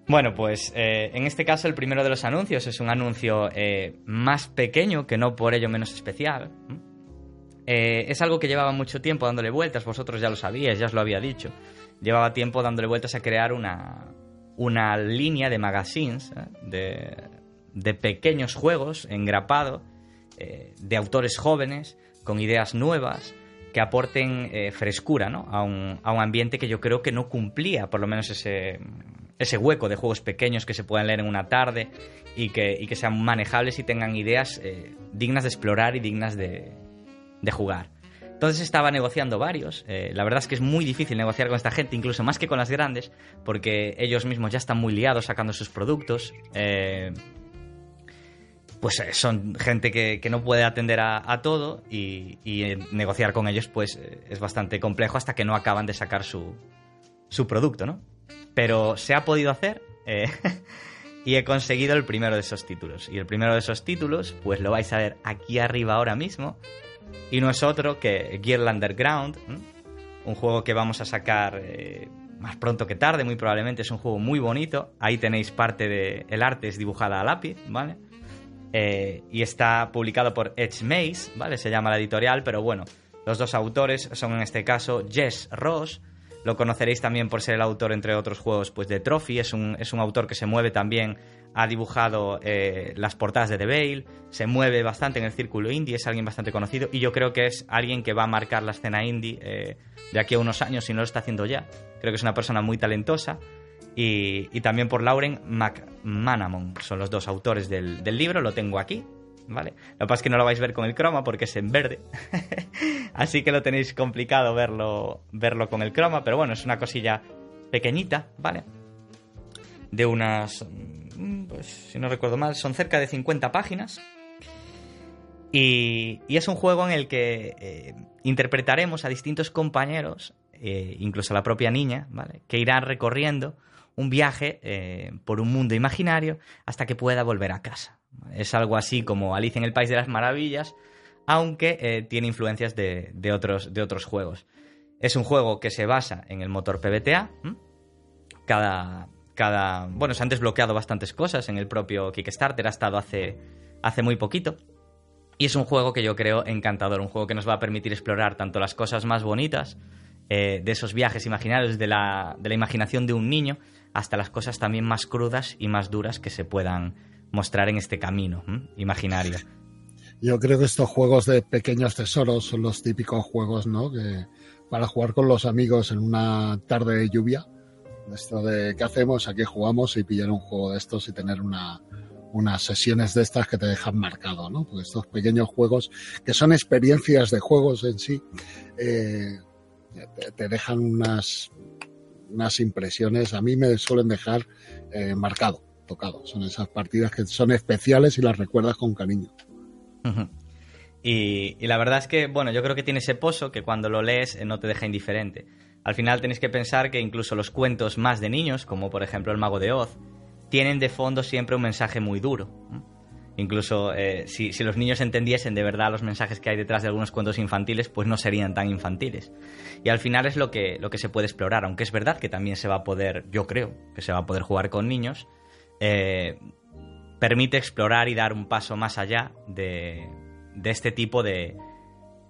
Bueno, pues eh, en este caso el primero de los anuncios es un anuncio eh, más pequeño, que no por ello menos especial. Eh, es algo que llevaba mucho tiempo dándole vueltas, vosotros ya lo sabíais, ya os lo había dicho llevaba tiempo dándole vueltas a crear una, una línea de magazines, ¿eh? de, pequeños juegos engrapado, eh, de autores jóvenes, con ideas nuevas, que aporten frescura ¿no? a, un, a, un, ambiente que yo creo que no cumplía, por lo menos ese, ese hueco de juegos pequeños que se puedan leer en una tarde y que, y que sean manejables y tengan ideas dignas de explorar y dignas de, de jugar. Entonces estaba negociando varios. Eh, la verdad es que es muy difícil negociar con esta gente, incluso más que con las grandes, porque ellos mismos ya están muy liados sacando sus productos. Eh, pues eh, son gente que, no puede atender a, todo y, negociar con ellos pues es bastante complejo hasta que no acaban de sacar su, su producto, ¿no? Pero se ha podido hacer y he conseguido el primero de esos títulos. Y el primero de esos títulos pues lo vais a ver aquí arriba ahora mismo y no es otro que Gear Underground, un juego que vamos a sacar eh, más pronto que tarde, muy probablemente. Es un juego muy bonito. Ahí tenéis parte del el arte, es dibujada a lápiz, ¿vale? Eh, y está publicado por Edge Maze, ¿vale? Se llama la editorial, pero bueno, los dos autores son en este caso Jess Ross. Lo conoceréis también por ser el autor, entre otros juegos, pues de Trophy. Es un, es un autor que se mueve también ha dibujado eh, las portadas de The Veil, se mueve bastante en el círculo indie, es alguien bastante conocido y yo creo que es alguien que va a marcar la escena indie eh, de aquí a unos años si no lo está haciendo ya. Creo que es una persona muy talentosa y, también por Lauren McManamon, son los dos autores del, libro, lo tengo aquí. ¿Vale? Lo que pasa es que no lo vais a ver con el croma porque es en verde. Así que lo tenéis complicado verlo, verlo con el croma. Pero bueno, es una cosilla pequeñita, ¿vale? De unas pues si no recuerdo mal, son cerca de 50 páginas. Y, es un juego en el que eh, interpretaremos a distintos compañeros, eh, incluso a la propia niña, ¿vale? que irán recorriendo un viaje eh, por un mundo imaginario hasta que pueda volver a casa. Es algo así como Alice en el País de las Maravillas, aunque tiene influencias de, otros, de otros juegos. Es un juego que se basa en el motor PBTA. Cada, bueno, se han desbloqueado bastantes cosas en el propio Kickstarter, ha estado hace, hace muy poquito. Y es un juego que yo creo encantador, un juego que nos va a permitir explorar tanto las cosas más bonitas eh, de esos viajes imaginarios, de la, de la imaginación de un niño, hasta las cosas también más crudas y más duras que se puedan mostrar en este camino imaginario. Yo creo que estos juegos de pequeños tesoros son los típicos juegos, ¿no? Que para jugar con los amigos en una tarde de lluvia, esto de qué hacemos, aquí jugamos y pillar un juego de estos y tener una, unas sesiones de estas que te dejan marcado, ¿no? Porque estos pequeños juegos, que son experiencias de juegos en sí, eh, te, dejan unas, unas impresiones, a mí me suelen dejar eh, marcado, tocado. Son esas partidas que son especiales y las recuerdas con cariño. y, y, la verdad es que, bueno, yo creo que tiene ese pozo que cuando lo lees eh, no te deja indiferente. Al final tenéis que pensar que incluso los cuentos más de niños, como por ejemplo El Mago de Oz, tienen de fondo siempre un mensaje muy duro. Incluso eh, si, los niños entendiesen de verdad los mensajes que hay detrás de algunos cuentos infantiles, pues no serían tan infantiles. Y al final es lo que, lo que se puede explorar, aunque es verdad que también se va a poder, yo creo, que se va a poder jugar con niños, eh, permite explorar y dar un paso más allá de este tipo de,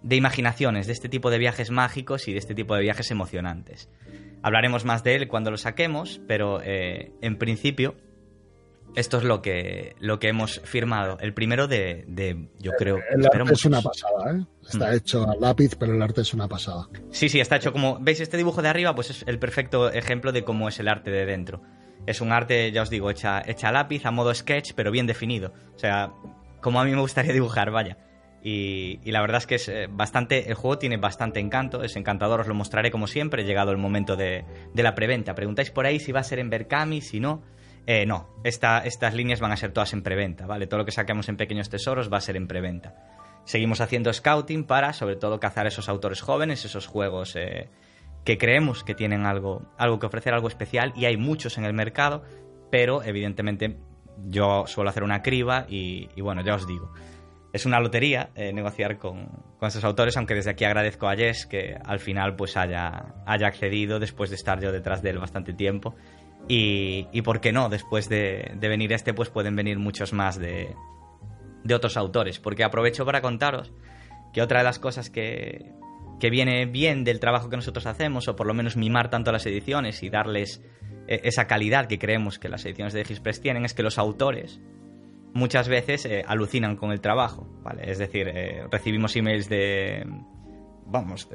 de imaginaciones, de este tipo de viajes mágicos y de este tipo de viajes emocionantes. Hablaremos más de él cuando lo saquemos, pero eh, en principio esto es lo que, lo que hemos firmado. El primero de, yo creo... El, arte es una pasada, ¿eh? Está mm. hecho a lápiz, pero el arte es una pasada. Sí, sí, está hecho como... ¿Veis este dibujo de arriba? Pues es el perfecto ejemplo de cómo es el arte de dentro. Es un arte, ya os digo, hecha, hecha a lápiz, a modo sketch, pero bien definido. O sea, como a mí me gustaría dibujar, vaya. Y, la verdad es que es eh, bastante. El juego tiene bastante encanto, es encantador, os lo mostraré como siempre, llegado el momento de, la preventa. Preguntáis por ahí si va a ser en Berkami, si no. Eh, no, estas líneas van a ser todas en preventa, ¿vale? Todo lo que saquemos en pequeños tesoros va a ser en preventa. Seguimos haciendo scouting para, sobre todo, cazar esos autores jóvenes, esos juegos eh, que creemos que tienen algo, algo que ofrecer, algo especial, y hay muchos en el mercado, pero evidentemente yo suelo hacer una criba y bueno, ya os digo es una lotería eh, negociar con, con, estos autores, aunque desde aquí agradezco a Jess que al final pues haya, haya accedido después de estar yo detrás de él bastante tiempo. Y, y por qué no, después de, venir este, pues pueden venir muchos más de, otros autores. Porque aprovecho para contaros que otra de las cosas que, que viene bien del trabajo que nosotros hacemos, o por lo menos mimar tanto las ediciones y darles eh, esa calidad que creemos que las ediciones de Express tienen, es que los autores muchas veces eh, alucinan con el trabajo, ¿vale? Es decir, eh, recibimos emails de, vamos,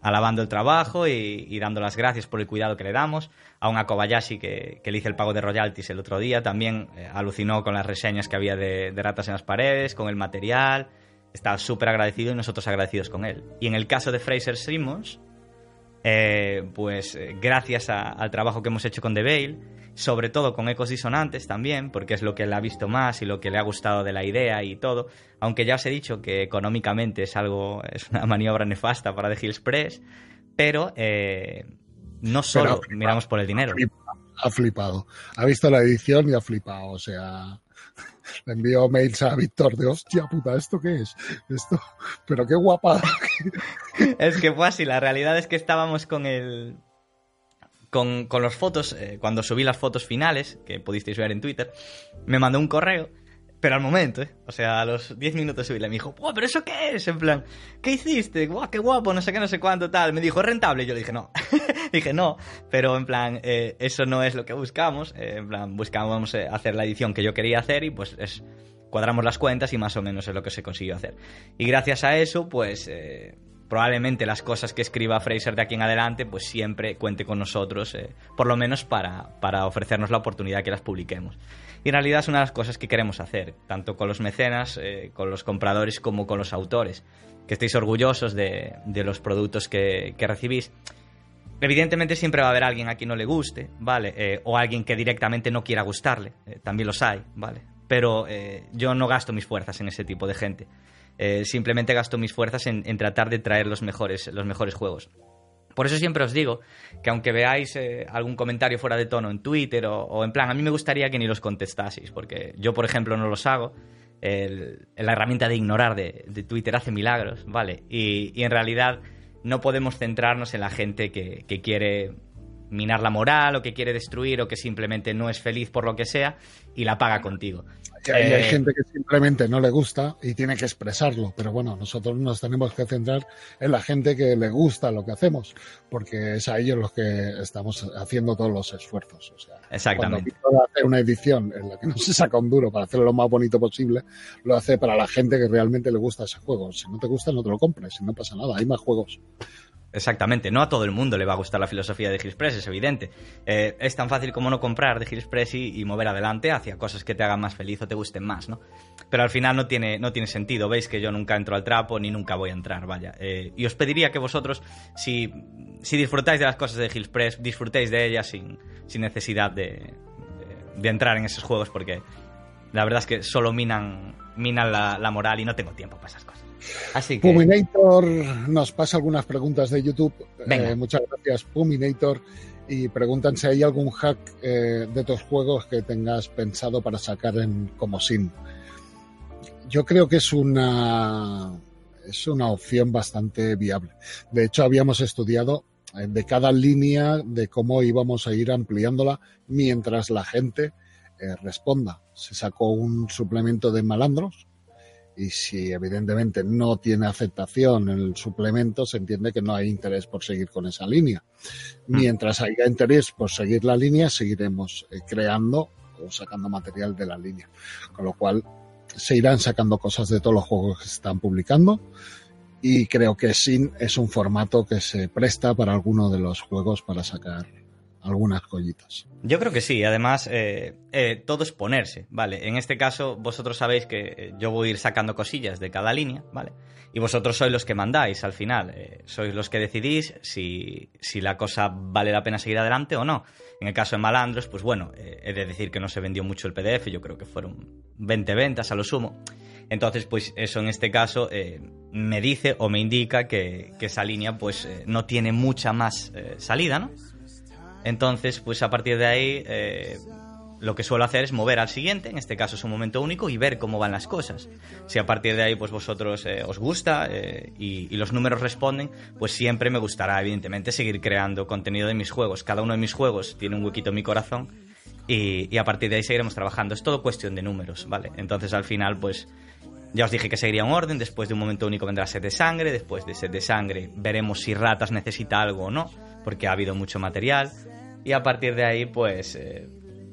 alabando el trabajo y, dando las gracias por el cuidado que le damos. A un Kobayashi que, que le hice el pago de royalties el otro día, también eh, alucinó con las reseñas que había de, ratas en las paredes, con el material. Estaba súper agradecido y nosotros agradecidos con él. Y en el caso de Fraser Simmons, eh, pues gracias al trabajo que hemos hecho con The Veil, sobre todo con ecos disonantes también, porque es lo que le ha visto más y lo que le ha gustado de la idea y todo. Aunque ya os he dicho que económicamente es algo, es una maniobra nefasta para The Hills Press, pero eh, no solo miramos por el dinero. Ha flipado. Ha visto la edición y ha flipado. O sea, le envió mails a Víctor de hostia puta, ¿esto qué es? Esto, pero qué guapa. es que fue así, la realidad es que estábamos con el con, con las fotos, eh, cuando subí las fotos finales, que pudisteis ver en Twitter, me mandó un correo, pero al momento, ¿eh? O sea, a los 10 minutos subí, me dijo, ¡Wow, pero eso qué es! En plan, ¿qué hiciste? ¡Guau, qué guapo! No sé qué, no sé cuánto, tal. Me dijo, ¿es rentable? yo le dije, no. dije, no, pero en plan, eh, eso no es lo que buscamos. Eh, en plan, buscamos hacer la edición que yo quería hacer y pues es cuadramos las cuentas y más o menos es lo que se consiguió hacer. Y gracias a eso, pues probablemente las cosas que escriba Fraser de aquí en adelante, pues siempre cuente con nosotros, eh, por lo menos para, para, ofrecernos la oportunidad que las publiquemos. Y en realidad es una de las cosas que queremos hacer, tanto con los mecenas, eh, con los compradores como con los autores, que estéis orgullosos de, de los productos que, que, recibís. Evidentemente siempre va a haber alguien a quien no le guste, ¿vale? Eh, o alguien que directamente no quiera gustarle, también los hay, ¿vale? Pero yo no gasto mis fuerzas en ese tipo de gente. Eh, simplemente gasto mis fuerzas en, tratar de traer los mejores, los mejores juegos. Por eso siempre os digo que aunque veáis eh, algún comentario fuera de tono en Twitter o, en plan, a mí me gustaría que ni los contestaseis, porque yo, por ejemplo, no los hago. la herramienta de ignorar de, Twitter hace milagros, ¿vale? Y, en realidad no podemos centrarnos en la gente que, que quiere minar la moral o que quiere destruir o que simplemente no es feliz por lo que sea y la paga contigo hay eh, gente que simplemente no le gusta y tiene que expresarlo, pero bueno, nosotros nos tenemos que centrar en la gente que le gusta lo que hacemos, porque es a ellos los que estamos haciendo todos los esfuerzos. O sea, Exactamente. Cuando hacer una edición en la que no se saca un duro para hacerlo lo más bonito posible, lo hace para la gente que realmente le gusta ese juego. Si no te gusta, no te lo compres, si no pasa nada, hay más juegos. Exactamente, no a todo el mundo le va a gustar la filosofía de Gilspress, es evidente. Eh, es tan fácil como no comprar de Gilspress y, mover adelante hacia cosas que te hagan más feliz o te gusten más, ¿no? Pero al final no tiene, no tiene sentido, veis que yo nunca entro al trapo ni nunca voy a entrar, vaya. Eh, y os pediría que vosotros, si, si disfrutáis de las cosas de Gilspress, disfrutéis de ellas sin, sin necesidad de, de, entrar en esos juegos porque la verdad es que solo minan, minan la, la moral y no tengo tiempo para esas cosas. Así Puminator nos pasa algunas preguntas de YouTube. Eh, muchas gracias, Puminator. Y preguntan si hay algún hack eh, de tus juegos que tengas pensado para sacar en como sim. Yo creo que es una es una opción bastante viable. De hecho, habíamos estudiado eh, de cada línea de cómo íbamos a ir ampliándola mientras la gente responda. Se sacó un suplemento de malandros y si evidentemente no tiene aceptación en el suplemento, se entiende que no hay interés por seguir con esa línea. Mm. Mientras haya interés por seguir la línea, seguiremos eh, creando o sacando material de la línea. Con lo cual, se irán sacando cosas de todos los juegos que se están publicando. Y creo que SIN es un formato que se presta para alguno de los juegos para sacar algunas collitas. Yo creo que sí, además eh, eh, todo es ponerse, ¿vale? En este caso vosotros sabéis que eh, yo voy a ir sacando cosillas de cada línea, ¿vale? Y vosotros sois los que mandáis al final, sois los que decidís si, si, la cosa vale la pena seguir adelante o no. En el caso de Malandros, pues bueno, he de decir que no se vendió mucho el PDF, yo creo que fueron 20 ventas a lo sumo. Entonces, pues eso en este caso me dice o me indica que, que esa línea pues no tiene mucha más salida, ¿no? Entonces, pues a partir de ahí, eh, lo que suelo hacer es mover al siguiente, en este caso es un momento único, y ver cómo van las cosas. Si a partir de ahí, pues vosotros eh, os gusta eh, y, los números responden, pues siempre me gustará, evidentemente, seguir creando contenido de mis juegos. Cada uno de mis juegos tiene un huequito en mi corazón. Y, y a partir de ahí seguiremos trabajando. Es todo cuestión de números, ¿vale? Entonces al final, pues ya os dije que seguiría un orden, después de un momento único vendrá sed de sangre, después de sed de sangre veremos si Ratas necesita algo o no, porque ha habido mucho material, y a partir de ahí pues eh,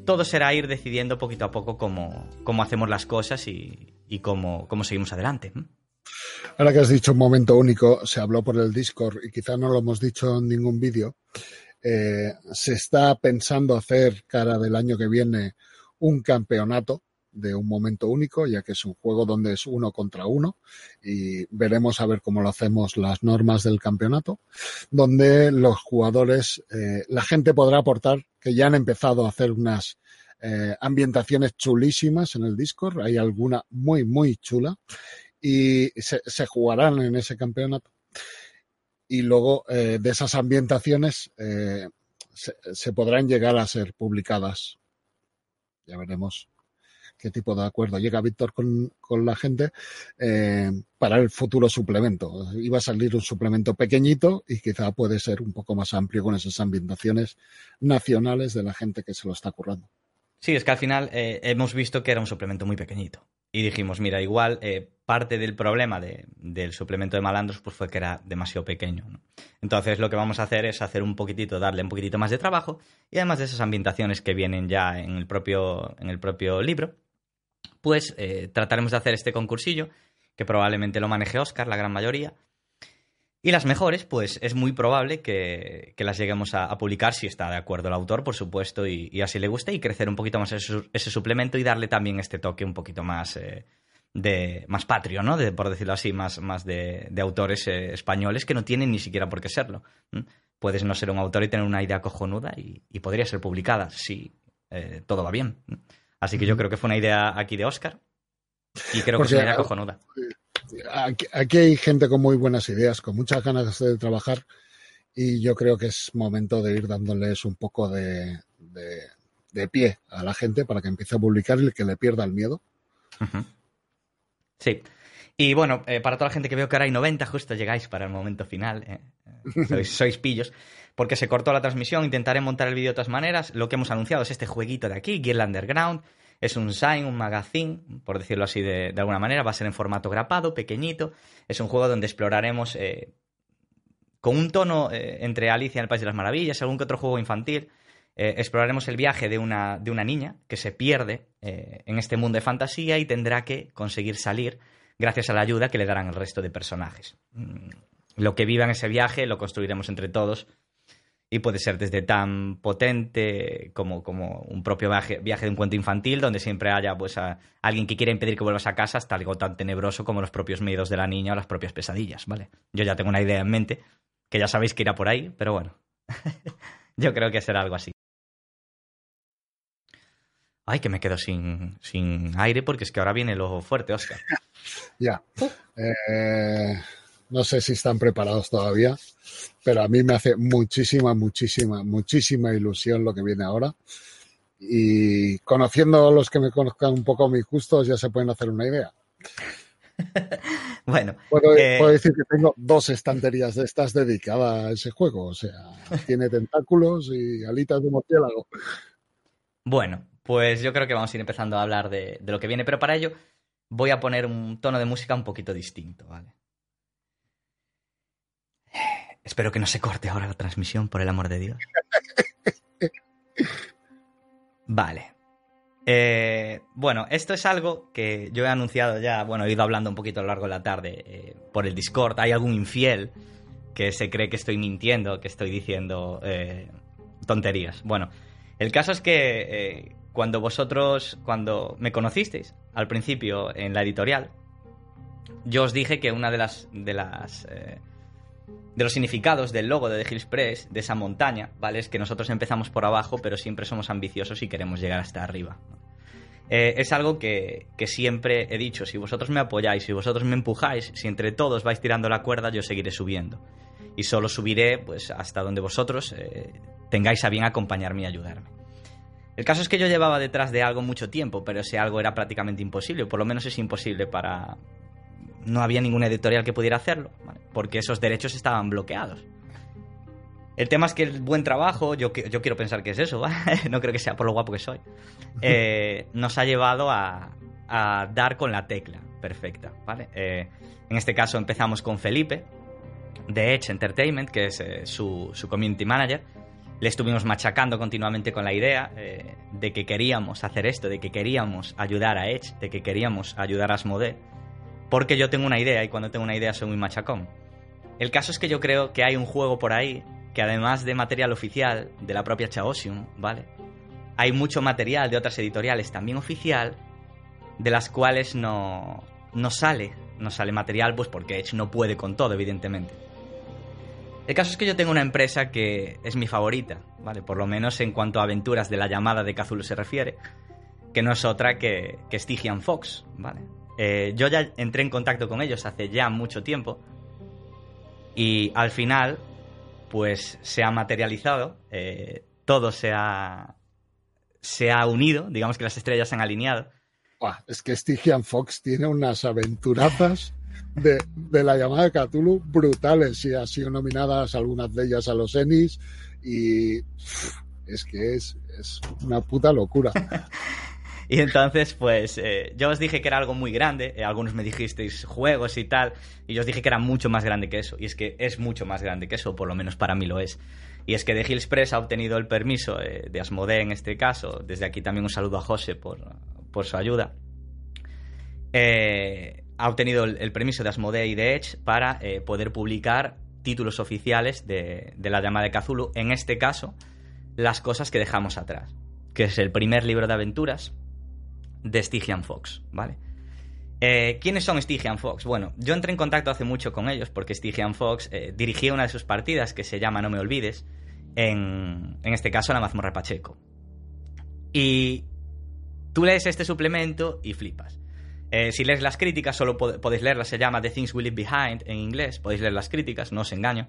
todo será ir decidiendo poquito a poco cómo, cómo hacemos las cosas y, cómo, cómo seguimos adelante. Ahora que has dicho un momento único, se habló por el Discord y quizá no lo hemos dicho en ningún vídeo. Eh, se está pensando hacer cara del año que viene un campeonato de un momento único, ya que es un juego donde es uno contra uno y veremos a ver cómo lo hacemos las normas del campeonato, donde los jugadores, eh, la gente podrá aportar que ya han empezado a hacer unas eh, ambientaciones chulísimas en el Discord, hay alguna muy, muy chula y se, jugarán en ese campeonato. Y luego eh, de esas ambientaciones se, se podrán llegar a ser publicadas. Ya veremos qué tipo de acuerdo llega Víctor con, la gente eh, para el futuro suplemento. Iba a salir un suplemento pequeñito y quizá puede ser un poco más amplio con esas ambientaciones nacionales de la gente que se lo está currando. Sí, es que al final eh, hemos visto que era un suplemento muy pequeñito. Y dijimos, mira, igual eh, parte del problema del suplemento de malandros pues fue que era demasiado pequeño. Entonces lo que vamos a hacer es hacer un poquitito, darle un poquitito más de trabajo y además de esas ambientaciones que vienen ya en el propio, en el propio libro, pues trataremos de hacer este concursillo, que probablemente lo maneje Oscar, la gran mayoría. Y las mejores, pues es muy probable que, las lleguemos a, publicar si está de acuerdo el autor, por supuesto, y, así le guste, y crecer un poquito más ese, suplemento y darle también este toque un poquito más, eh, de, más patrio, ¿no? De, por decirlo así, más, más de, autores eh, españoles que no tienen ni siquiera por qué serlo. Puedes no ser un autor y tener una idea cojonuda y podría ser publicada si todo va bien. Así que yo creo que fue una idea aquí de Oscar y creo que es una idea cojonuda. Aquí, hay gente con muy buenas ideas, con muchas ganas de trabajar y yo creo que es momento de ir dándoles un poco de, pie a la gente para que empiece a publicar y que le pierda el miedo. Sí. Y bueno, eh, para toda la gente que veo que ahora hay 90, justo llegáis para el momento final. Eh, eh, sois pillos porque se cortó la transmisión, intentaré montar el vídeo de todas maneras. Lo que hemos anunciado es este jueguito de aquí, Gear Underground. Es un sign, un magazine, por decirlo así de, alguna manera. Va a ser en formato grapado, pequeñito. Es un juego donde exploraremos eh, con un tono eh, entre Alicia en el País de las Maravillas, algún que otro juego infantil. Eh, exploraremos el viaje de una, de una niña que se pierde en este mundo de fantasía y tendrá que conseguir salir gracias a la ayuda que le darán el resto de personajes. Mm, lo que viva en ese viaje lo construiremos entre todos y puede ser desde tan potente como, como un propio viaje, de un cuento infantil donde siempre haya pues a alguien que quiera impedir que vuelvas a casa hasta algo tan tenebroso como los propios miedos de la niña o las propias pesadillas, ¿vale? Yo ya tengo una idea en mente, que ya sabéis que irá por ahí, pero bueno, yo creo que será algo así. Ay, que me quedo sin, sin aire porque es que ahora viene lo fuerte, Oscar. ya. Eh, no sé si están preparados todavía, pero a mí me hace muchísima, muchísima, muchísima ilusión lo que viene ahora. Y conociendo a los que me conozcan un poco a mis gustos, ya se pueden hacer una idea. bueno, eh, puedo, decir que tengo dos estanterías de estas dedicadas a ese juego. O sea, tiene tentáculos y alitas de murciélago. Bueno, pues yo creo que vamos a ir empezando a hablar de, de lo que viene, pero para ello voy a poner un tono de música un poquito distinto, ¿vale? Espero que no se corte ahora la transmisión, por el amor de Dios. Vale. Eh, bueno, esto es algo que yo he anunciado ya, bueno, he ido hablando un poquito a lo largo de la tarde eh, por el Discord. Hay algún infiel que se cree que estoy mintiendo, que estoy diciendo eh, tonterías. Bueno, el caso es que cuando vosotros, cuando me conocisteis al principio en la editorial, yo os dije que una de las, de las de los significados del logo de The Hills Press, de esa montaña, ¿vale? Es que nosotros empezamos por abajo, pero siempre somos ambiciosos y queremos llegar hasta arriba. Eh, es algo que, siempre he dicho, si vosotros me apoyáis, si vosotros me empujáis, si entre todos vais tirando la cuerda, yo seguiré subiendo. Y solo subiré pues hasta donde vosotros eh, tengáis a bien acompañarme y ayudarme. El caso es que yo llevaba detrás de algo mucho tiempo, pero ese algo era prácticamente imposible, por lo menos es imposible para, no había ninguna editorial que pudiera hacerlo, porque esos derechos estaban bloqueados. El tema es que el buen trabajo, yo, yo quiero pensar que es eso, no creo que sea por lo guapo que soy, eh, nos ha llevado a, dar con la tecla perfecta. ¿vale? Eh, en este caso empezamos con Felipe, de Edge Entertainment, que es eh, su, su, community manager. Le estuvimos machacando continuamente con la idea de que queríamos hacer esto, de que queríamos ayudar a Edge, de que queríamos ayudar a Asmodee porque yo tengo una idea y cuando tengo una idea soy muy machacón. El caso es que yo creo que hay un juego por ahí que además de material oficial de la propia Chaosium, ¿vale? Hay mucho material de otras editoriales también oficial de las cuales no, no sale, no sale material pues porque Edge no puede con todo, evidentemente. El caso es que yo tengo una empresa que es mi favorita, ¿vale? Por lo menos en cuanto a aventuras de la llamada de Cthulhu se refiere, que no es otra que, que Stygian Fox, ¿vale? Eh, yo ya entré en contacto con ellos hace ya mucho tiempo y al final pues se ha materializado, eh, todo se ha, se ha unido, digamos que las estrellas se han alineado. es que Stygian Fox tiene unas aventurazas de, la llamada de Cthulhu brutales y han sido nominadas algunas de ellas a los Ennis y es que es, es una puta locura. Y entonces, pues, eh, yo os dije que era algo muy grande, eh, algunos me dijisteis juegos y tal, y yo os dije que era mucho más grande que eso, y es que es mucho más grande que eso, por lo menos para mí lo es. Y es que de Hillspress ha obtenido el permiso eh, de Asmodee en este caso, desde aquí también un saludo a José por, por su ayuda. ha obtenido el, permiso de Asmodee y de Edge para poder publicar títulos oficiales de, de la llamada de Cthulhu, en este caso, las cosas que dejamos atrás, que es el primer libro de aventuras, de Stygian Fox, ¿vale? Eh, ¿Quiénes son Stygian Fox? Bueno, yo entré en contacto hace mucho con ellos porque Stygian Fox eh, dirigía una de sus partidas que se llama No me olvides, en, en este caso la mazmorra Pacheco. Y tú lees este suplemento y flipas. Eh, si lees las críticas, solo podéis leerlas, se llama The Things We Leave Behind en inglés, podéis leer las críticas, no os engaño.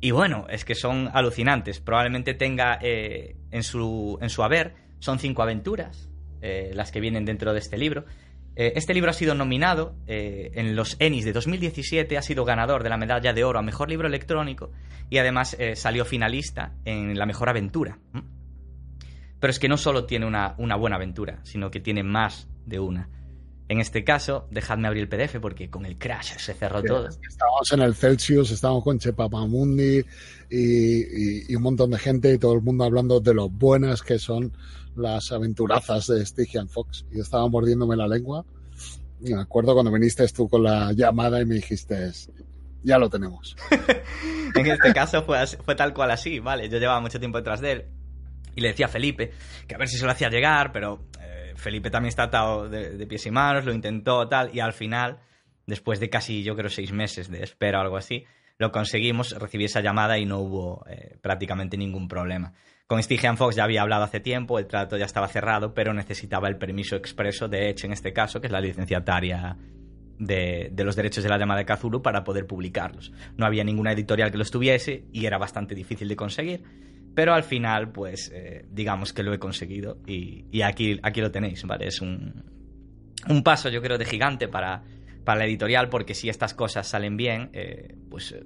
y bueno, es que son alucinantes. Probablemente tenga en, su, en su haber son cinco aventuras, eh, las que vienen dentro de este libro. Eh, este libro ha sido nominado eh, en los Ennis de 2017, ha sido ganador de la medalla de oro a Mejor Libro Electrónico y además salió finalista en la Mejor Aventura. Pero es que no solo tiene una, buena aventura, sino que tiene más de una. En este caso, dejadme abrir el PDF porque con el crash se cerró todo. Estábamos en el Celsius, estábamos con Chepapamundi y, y, un montón de gente y todo el mundo hablando de lo buenas que son las aventurazas de Stygian Fox y estaba mordiéndome la lengua. Y me acuerdo cuando viniste tú con la llamada y me dijiste, ya lo tenemos. en este caso fue, fue tal cual así, ¿vale? Yo llevaba mucho tiempo detrás de él y le decía a Felipe que a ver si se lo hacía llegar, pero Felipe también está atado de, pies y manos, lo intentó tal y al final, después de casi yo creo seis meses de espera o algo así, lo conseguimos, recibí esa llamada y no hubo eh, prácticamente ningún problema. Con Stygian Fox ya había hablado hace tiempo, el trato ya estaba cerrado, pero necesitaba el permiso expreso de Edge en este caso, que es la licenciataria de, los derechos de la llamada de Kazulu, para poder publicarlos. No había ninguna editorial que los tuviese y era bastante difícil de conseguir, pero al final, pues, eh, digamos que lo he conseguido y, aquí, aquí lo tenéis, ¿vale? Es un, un paso, yo creo, de gigante para, para la editorial, porque si estas cosas salen bien, eh, pues, eh,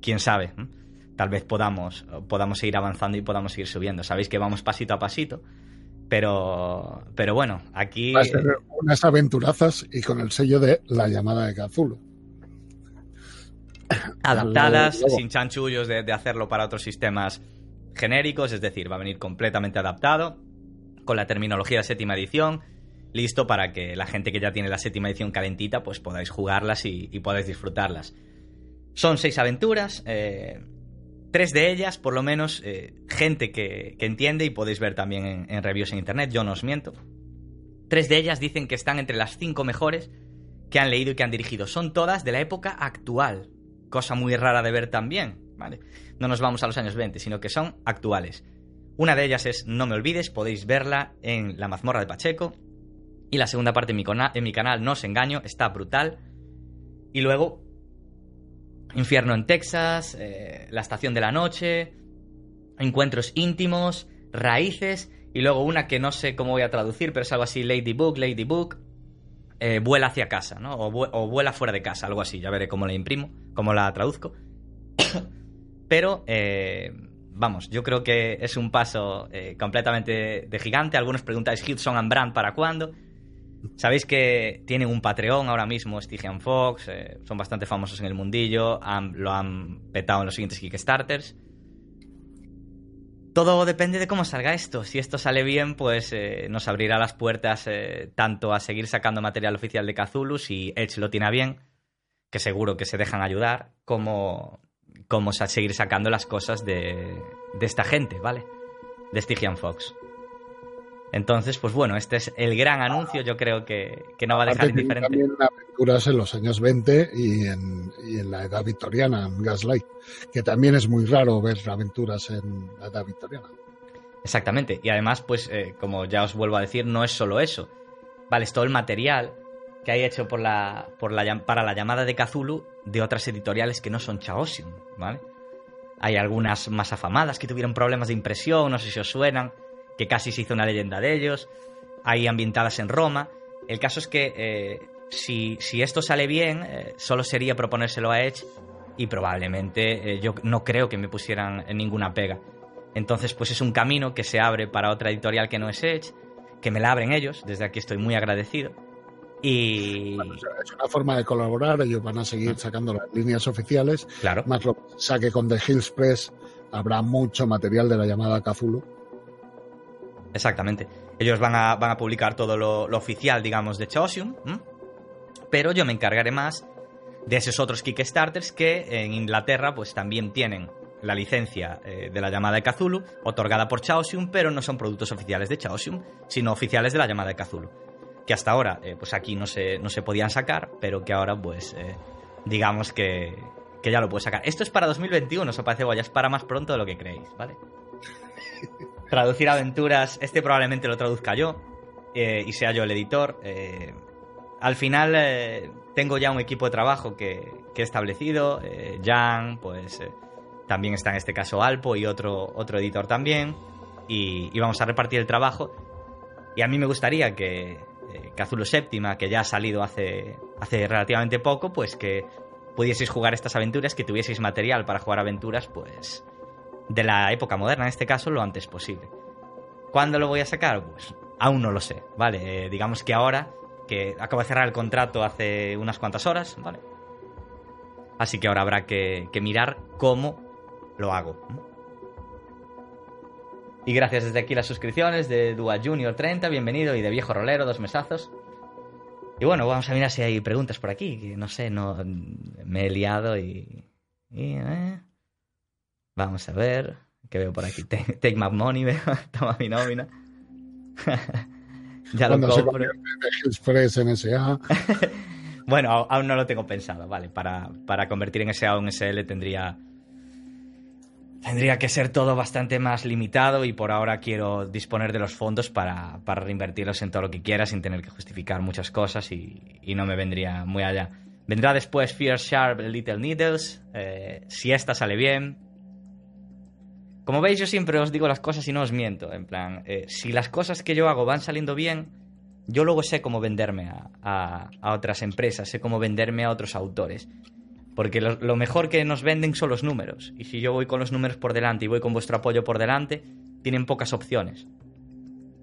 quién sabe tal vez podamos, podamos seguir avanzando y podamos seguir subiendo. Sabéis que vamos pasito a pasito, pero, pero bueno, aquí... Va a ser unas aventurazas y con el sello de la llamada de Cthulhu. Adaptadas, sin chanchullos de, hacerlo para otros sistemas genéricos, es decir, va a venir completamente adaptado, con la terminología de séptima edición, listo para que la gente que ya tiene la séptima edición calentita, pues podáis jugarlas y, podáis disfrutarlas. Son seis aventuras, eh, tres de ellas, por lo menos, eh, gente que, entiende y podéis ver también en, reviews en internet, yo no os miento. Tres de ellas dicen que están entre las cinco mejores que han leído y que han dirigido. Son todas de la época actual, cosa muy rara de ver también, ¿vale? No nos vamos a los años 20, sino que son actuales. Una de ellas es No me olvides, podéis verla en La mazmorra de Pacheco. Y la segunda parte en mi, canal, No os engaño, está brutal. Y luego Infierno en Texas, eh, La Estación de la Noche, Encuentros íntimos, Raíces, y luego una que no sé cómo voy a traducir, pero es algo así, Ladybug, Ladybug, eh, Vuela hacia casa, ¿no? O, Vuela fuera de casa, algo así, ya veré cómo la imprimo, cómo la traduzco. Pero, eh, vamos, yo creo que es un paso completamente de gigante. Algunos preguntáis, Hudson and Brand, ¿para cuándo? Sabéis que tienen un Patreon ahora mismo, Stygian Fox, eh, son bastante famosos en el mundillo, lo han petado en los siguientes Kickstarters. todo depende de cómo salga esto. Si esto sale bien, pues eh, nos abrirá las puertas eh, tanto a seguir sacando material oficial de Cthulhu, si Edge lo tiene bien, que seguro que se dejan ayudar, como, como a seguir sacando las cosas de, de esta gente, ¿vale? De Stygian Fox. Entonces, pues bueno, este es el gran anuncio, yo creo que, no va a dejar indiferente. También aventuras en los años 20 y en, y en, la edad victoriana, en Gaslight, que también es muy raro ver aventuras en la edad victoriana. Exactamente, y además, pues, eh, como ya os vuelvo a decir, no es solo eso. Vale, es todo el material que hay hecho por la, por la, para la llamada de Cthulhu de otras editoriales que no son Chaosium, ¿vale? Hay algunas más afamadas que tuvieron problemas de impresión, no sé si os suenan que casi se hizo una leyenda de ellos, hay ambientadas en Roma. El caso es que eh, si, esto sale bien, eh, solo sería proponérselo a Edge y probablemente eh, yo no creo que me pusieran ninguna pega. Entonces, pues es un camino que se abre para otra editorial que no es Edge, que me la abren ellos, desde aquí estoy muy agradecido. Y... es una forma de colaborar, ellos van a seguir sacando las líneas oficiales. Claro. Más lo saque con The Hills Press, habrá mucho material de la llamada Cthulhu Exactamente. Ellos van a, van a publicar todo lo, oficial, digamos, de Chaosium, pero yo me encargaré más de esos otros Kickstarters que en Inglaterra pues también tienen la licencia eh, de la llamada de Cthulhu, otorgada por Chaosium, pero no son productos oficiales de Chaosium, sino oficiales de la llamada de Cthulhu. Que hasta ahora, eh, pues aquí no se, no se podían sacar, pero que ahora, pues, eh, digamos que, que ya lo puedes sacar. Esto es para 2021, os parece, ya es para más pronto de lo que creéis, ¿vale? traducir aventuras, este probablemente lo traduzca yo eh, y sea yo el editor. Al final tengo ya un equipo de trabajo que, he establecido, Jan, pues también está en este caso Alpo y otro, otro editor también, y, vamos a repartir el trabajo. Y a mí me gustaría que Cazulo Séptima, que ya ha salido hace, hace relativamente poco, pues que pudieseis jugar estas aventuras, que tuvieseis material para jugar aventuras, pues de la época moderna, en este caso, lo antes posible. ¿Cuándo lo voy a sacar? Pues aún no lo sé, ¿vale? Eh, digamos que ahora, que acabo de cerrar el contrato hace unas cuantas horas, ¿vale? Así que ahora habrá que, mirar cómo lo hago. Y gracias desde aquí las suscripciones de Dua Junior 30, bienvenido, y de Viejo Rolero, dos mesazos. Y bueno, vamos a mirar si hay preguntas por aquí, que no sé, no me he liado y... Eh. Vamos a ver. ¿Qué veo por aquí? Take, my money, veo. Toma mi nómina. ya lo compro. Express en SA. bueno, aún no lo tengo pensado, ¿vale? Para, para convertir en SA o en SL tendría. Tendría que ser todo bastante más limitado y por ahora quiero disponer de los fondos para, para reinvertirlos en todo lo que quiera sin tener que justificar muchas cosas y, no me vendría muy allá. Vendrá después Fear Sharp Little Needles. Eh, si esta sale bien, como veis, yo siempre os digo las cosas y no os miento. En plan, eh, si las cosas que yo hago van saliendo bien, yo luego sé cómo venderme a, otras empresas, sé cómo venderme a otros autores. Porque lo, mejor que nos venden son los números. Y si yo voy con los números por delante y voy con vuestro apoyo por delante, tienen pocas opciones.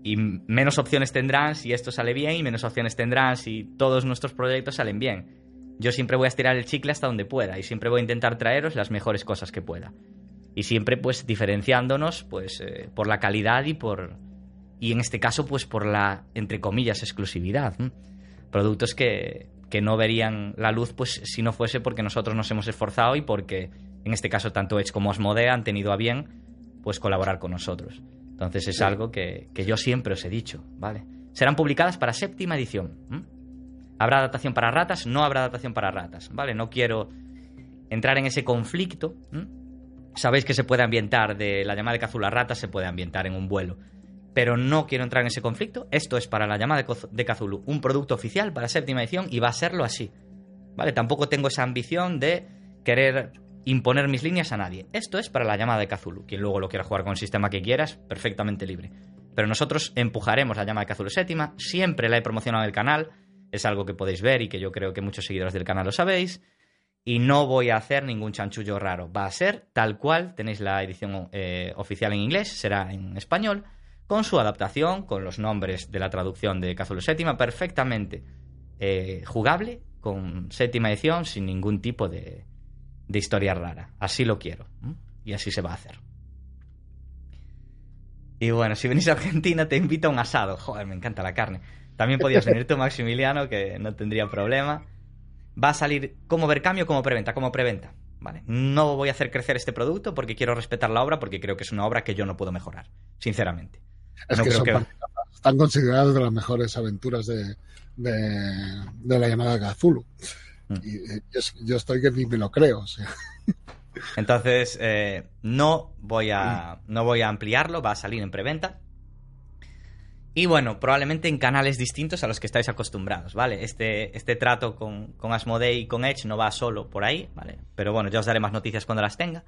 Y menos opciones tendrán si esto sale bien y menos opciones tendrán si todos nuestros proyectos salen bien. Yo siempre voy a estirar el chicle hasta donde pueda y siempre voy a intentar traeros las mejores cosas que pueda y siempre pues diferenciándonos pues eh, por la calidad y por y en este caso pues por la entre comillas exclusividad productos que, que no verían la luz pues si no fuese porque nosotros nos hemos esforzado y porque en este caso tanto Edge como Osmodea han tenido a bien pues colaborar con nosotros. Entonces es algo que, que, yo siempre os he dicho vale serán publicadas para séptima edición habrá adaptación para ratas no habrá adaptación para ratas vale no quiero entrar en ese conflicto Sabéis que se puede ambientar de la llamada de Cazula Rata, se puede ambientar en un vuelo. Pero no quiero entrar en ese conflicto. Esto es para la llamada de Cthulhu, un producto oficial para séptima edición y va a serlo así. ¿Vale? Tampoco tengo esa ambición de querer imponer mis líneas a nadie. Esto es para la llamada de Cthulhu. Quien luego lo quiera jugar con el sistema que quieras, perfectamente libre. Pero nosotros empujaremos la llamada de Cthulhu séptima. Siempre la he promocionado en el canal. Es algo que podéis ver y que yo creo que muchos seguidores del canal lo sabéis y no voy a hacer ningún chanchullo raro. Va a ser tal cual, tenéis la edición eh, oficial en inglés, será en español, con su adaptación, con los nombres de la traducción de Cazulo Séptima, perfectamente eh, jugable, con séptima edición, sin ningún tipo de, de historia rara. Así lo quiero. Y así se va a hacer. Y bueno, si venís a Argentina te invito a un asado. Joder, me encanta la carne. También podías venir tú, Maximiliano, que no tendría problema. Va a salir como vercambio como preventa, como preventa. Vale. No voy a hacer crecer este producto porque quiero respetar la obra, porque creo que es una obra que yo no puedo mejorar, sinceramente. Es que, están consideradas de las mejores aventuras de, de, la llamada Gazulu. Mm. Y, eh, yo, estoy que ni me lo creo. Entonces, eh, no, voy a, no voy a ampliarlo, va a salir en preventa. Y bueno, probablemente en canales distintos a los que estáis acostumbrados, ¿vale? Este, este trato con, con Asmodee y con Edge no va solo por ahí, ¿vale? Pero bueno, ya os daré más noticias cuando las tenga.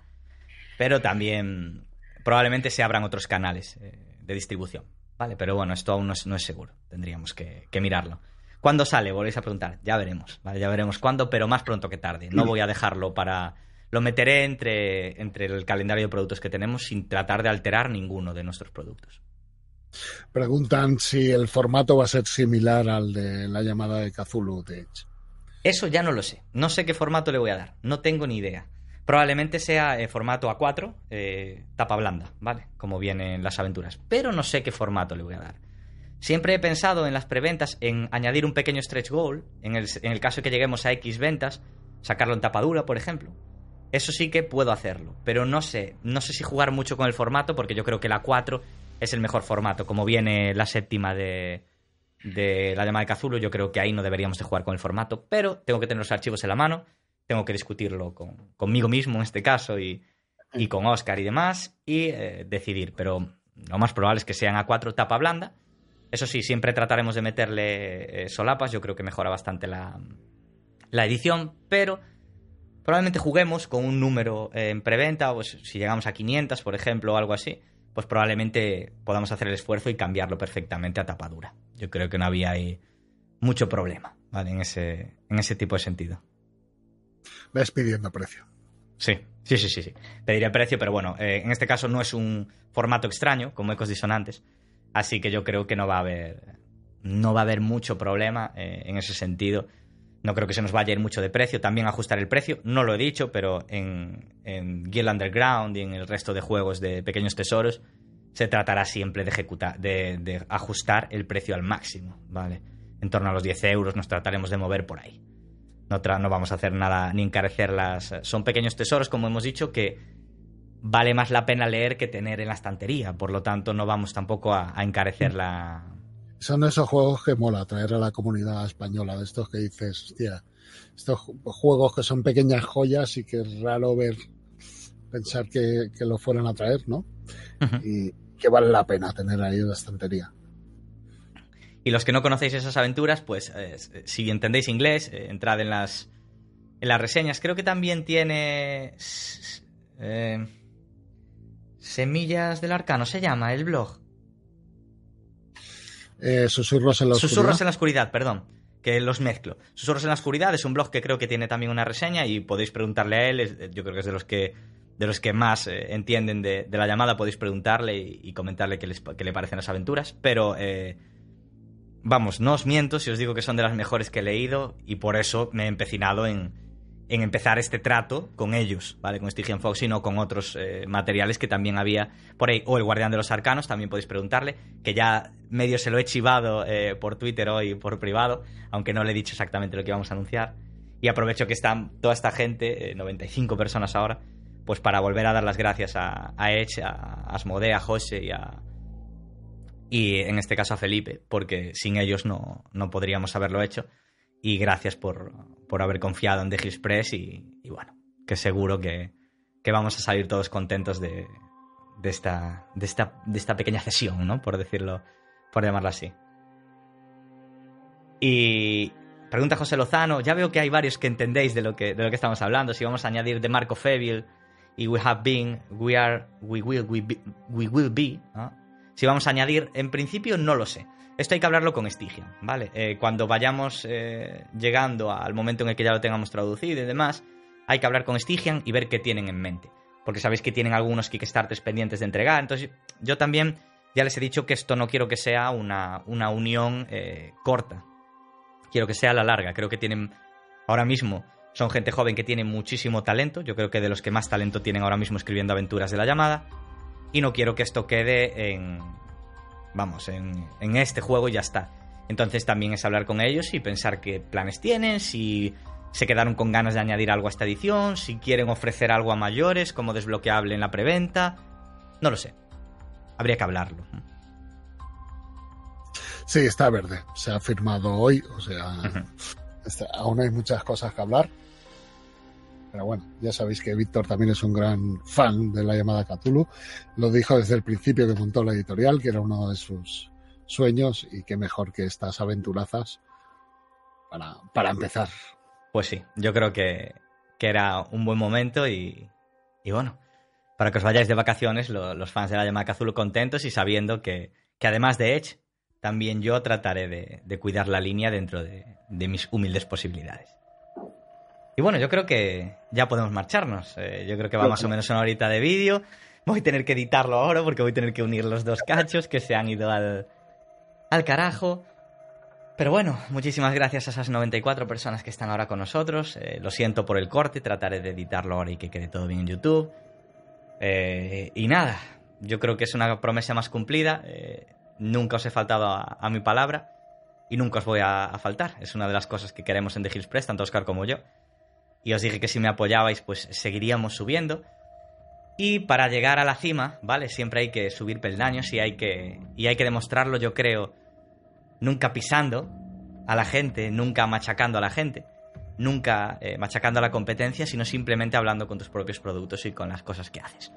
Pero también probablemente se abran otros canales eh, de distribución, ¿vale? Pero bueno, esto aún no es, seguro, tendríamos que, que, mirarlo. ¿Cuándo sale? Volvéis a preguntar. Ya veremos, ¿vale? Ya veremos cuándo, pero más pronto que tarde. No voy a dejarlo para... Lo meteré entre, entre el calendario de productos que tenemos sin tratar de alterar ninguno de nuestros productos. Preguntan si el formato va a ser similar al de la llamada de Cthulhu de Edge. Eso ya no lo sé. No sé qué formato le voy a dar. No tengo ni idea. Probablemente sea eh, formato A4, eh, tapa blanda, ¿vale? Como vienen las aventuras. Pero no sé qué formato le voy a dar. Siempre he pensado en las preventas en añadir un pequeño stretch goal, en el, caso de que lleguemos a X ventas, sacarlo en tapadura, por ejemplo. Eso sí que puedo hacerlo, pero no sé, no sé si jugar mucho con el formato porque yo creo que la 4 es el mejor formato. Como viene la séptima de, de la llamada de Cazulo, yo creo que ahí no deberíamos de jugar con el formato, pero tengo que tener los archivos en la mano, tengo que discutirlo con, conmigo mismo en este caso y, y con Oscar y demás y eh, decidir, pero lo más probable es que sean A4 tapa blanda. Eso sí, siempre trataremos de meterle eh, solapas, yo creo que mejora bastante la, la edición, pero probablemente juguemos con un número eh, en preventa, o si llegamos a 500, por ejemplo, o algo así, pues probablemente podamos hacer el esfuerzo y cambiarlo perfectamente a tapadura. Yo creo que no había ahí mucho problema, ¿vale? En ese, en ese tipo de sentido. Ves pidiendo precio. Sí, sí, sí, sí, sí. Pediría precio, pero bueno, eh, en este caso no es un formato extraño, como ecos disonantes, así que yo creo que no va a haber, no va a haber mucho problema eh, en ese sentido. No creo que se nos vaya a ir mucho de precio. También ajustar el precio, no lo he dicho, pero en, Guild Underground y en el resto de juegos de pequeños tesoros se tratará siempre de, ejecutar, de, ajustar el precio al máximo, ¿vale? En torno a los 10 euros nos trataremos de mover por ahí. No, no vamos a hacer nada ni encarecerlas. Son pequeños tesoros, como hemos dicho, que vale más la pena leer que tener en la estantería. Por lo tanto, no vamos tampoco a, a encarecer la, son esos juegos que mola traer a la comunidad española, de estos que dices, hostia, estos juegos que son pequeñas joyas y que es raro ver, pensar que, lo fueran a traer, ¿no? Y que vale la pena tener ahí en la estantería. Y los que no conocéis esas aventuras, pues eh, si entendéis inglés, eh, entrad en las, en las reseñas. Creo que también tiene... Eh, Semillas del Arcano se llama el blog. Eh, Susurros en la Oscuridad. Susurros en la Oscuridad, perdón. Que los mezclo. Susurros en la Oscuridad es un blog que creo que tiene también una reseña y podéis preguntarle a él. Yo creo que es de los que, de los que más eh, entienden de, la llamada. Podéis preguntarle y, comentarle qué, le parecen las aventuras. Pero, eh, vamos, no os miento si os digo que son de las mejores que he leído y por eso me he empecinado en, en empezar este trato con ellos, ¿vale? Con Stygian Fox y no con otros eh, materiales que también había por ahí. O el Guardián de los Arcanos, también podéis preguntarle, que ya medio se lo he chivado eh, por Twitter hoy por privado, aunque no le he dicho exactamente lo que íbamos a anunciar. Y aprovecho que están toda esta gente, 95 eh, personas ahora, pues para volver a dar las gracias a, a Edge, a Asmodee, a José y a... Y en este caso a Felipe, porque sin ellos no, no podríamos haberlo hecho y gracias por, haber confiado en The Express y, y, bueno, que seguro que, vamos a salir todos contentos de, esta, de, esta, de esta pequeña cesión, ¿no? Por decirlo, por llamarlo así. Y pregunta José Lozano, ya veo que hay varios que entendéis de lo que, de lo que estamos hablando, si vamos a añadir de Marco Feville y We Have Been, We Are, We Will, We, we will Be, si vamos a añadir, en principio no lo sé. Esto hay que hablarlo con Stygian, ¿vale? Eh, cuando vayamos eh, llegando al momento en el que ya lo tengamos traducido y demás, hay que hablar con Stygian y ver qué tienen en mente. Porque sabéis que tienen algunos Kickstarters pendientes de entregar. Entonces, yo también ya les he dicho que esto no quiero que sea una, una unión eh, corta. Quiero que sea la larga. Creo que tienen ahora mismo son gente joven que tiene muchísimo talento. Yo creo que de los que más talento tienen ahora mismo escribiendo aventuras de la llamada. Y no quiero que esto quede en, vamos, en, en este juego y ya está. Entonces también es hablar con ellos y pensar qué planes tienen, si se quedaron con ganas de añadir algo a esta edición, si quieren ofrecer algo a mayores como desbloqueable en la preventa. No lo sé. Habría que hablarlo. Sí, está verde. Se ha firmado hoy, o sea, aún hay muchas cosas que hablar. Pero bueno, ya sabéis que Víctor también es un gran fan de la llamada Cthulhu. Lo dijo desde el principio que montó la editorial, que era uno de sus sueños y qué mejor que estas aventurazas para, para empezar. Pues sí, yo creo que, que era un buen momento y, y, bueno, para que os vayáis de vacaciones, los fans de la llamada Cthulhu contentos y sabiendo que, que además de Edge, también yo trataré de, cuidar la línea dentro de, mis humildes posibilidades. Y bueno, yo creo que ya podemos marcharnos. Eh, yo creo que va más o menos una horita de vídeo. Voy a tener que editarlo ahora porque voy a tener que unir los dos cachos que se han ido al, al carajo. Pero bueno, muchísimas gracias a esas 94 personas que están ahora con nosotros. Eh, lo siento por el corte, trataré de editarlo ahora y que quede todo bien en YouTube. Eh, y nada, yo creo que es una promesa más cumplida. Nunca os he faltado a, mi palabra y nunca os voy a, faltar. Es una de las cosas que queremos en The Hills Press, tanto Oscar como yo. Y os dije que si me apoyabais, pues seguiríamos subiendo. Y para llegar a la cima, ¿vale? Siempre hay que subir peldaños y hay que, y hay que demostrarlo, yo creo, nunca pisando a la gente, nunca machacando a la gente, nunca eh, machacando a la competencia, sino simplemente hablando con tus propios productos y con las cosas que haces.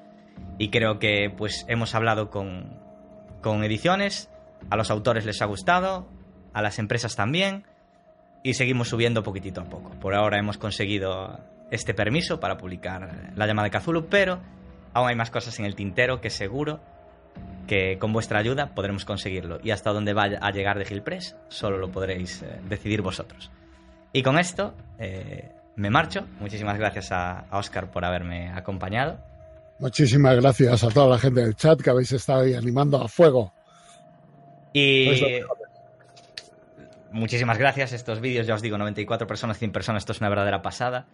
Y creo que pues hemos hablado con, con ediciones, a los autores les ha gustado, a las empresas también, y seguimos subiendo poquitito a poco. Por ahora hemos conseguido este permiso para publicar la llamada de Kazulu, pero aún hay más cosas en el tintero que seguro que con vuestra ayuda podremos conseguirlo. Y hasta dónde va a llegar de Gil Press, solo lo podréis eh, decidir vosotros. Y con esto eh, me marcho. Muchísimas gracias a, a Oscar por haberme acompañado. Muchísimas gracias a toda la gente del chat que habéis estado ahí animando a fuego. Y muchísimas gracias. Estos vídeos, ya os digo, 94 personas, 100 personas, esto es una verdadera pasada.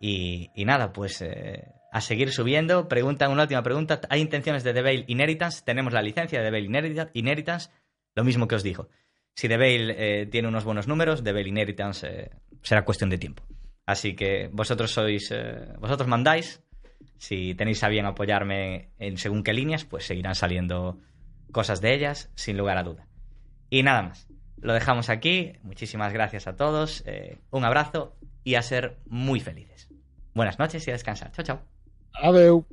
Y, nada, pues eh, a seguir subiendo. Pregunta, una última pregunta. ¿Hay intenciones de The Veil Inheritance? Tenemos la licencia de The Veil Inheritance. Lo mismo que os digo. Si The Veil eh, tiene unos buenos números, The Veil Inheritance eh, será cuestión de tiempo. Así que vosotros sois, vosotros mandáis, si tenéis a bien apoyarme en según qué líneas, pues seguirán saliendo cosas de ellas, sin lugar a duda. Y nada más. Lo dejamos aquí. Muchísimas gracias a todos. Eh, un abrazo y a ser muy felices. Buenas noches y a descansar. Chao, chao. Adeu.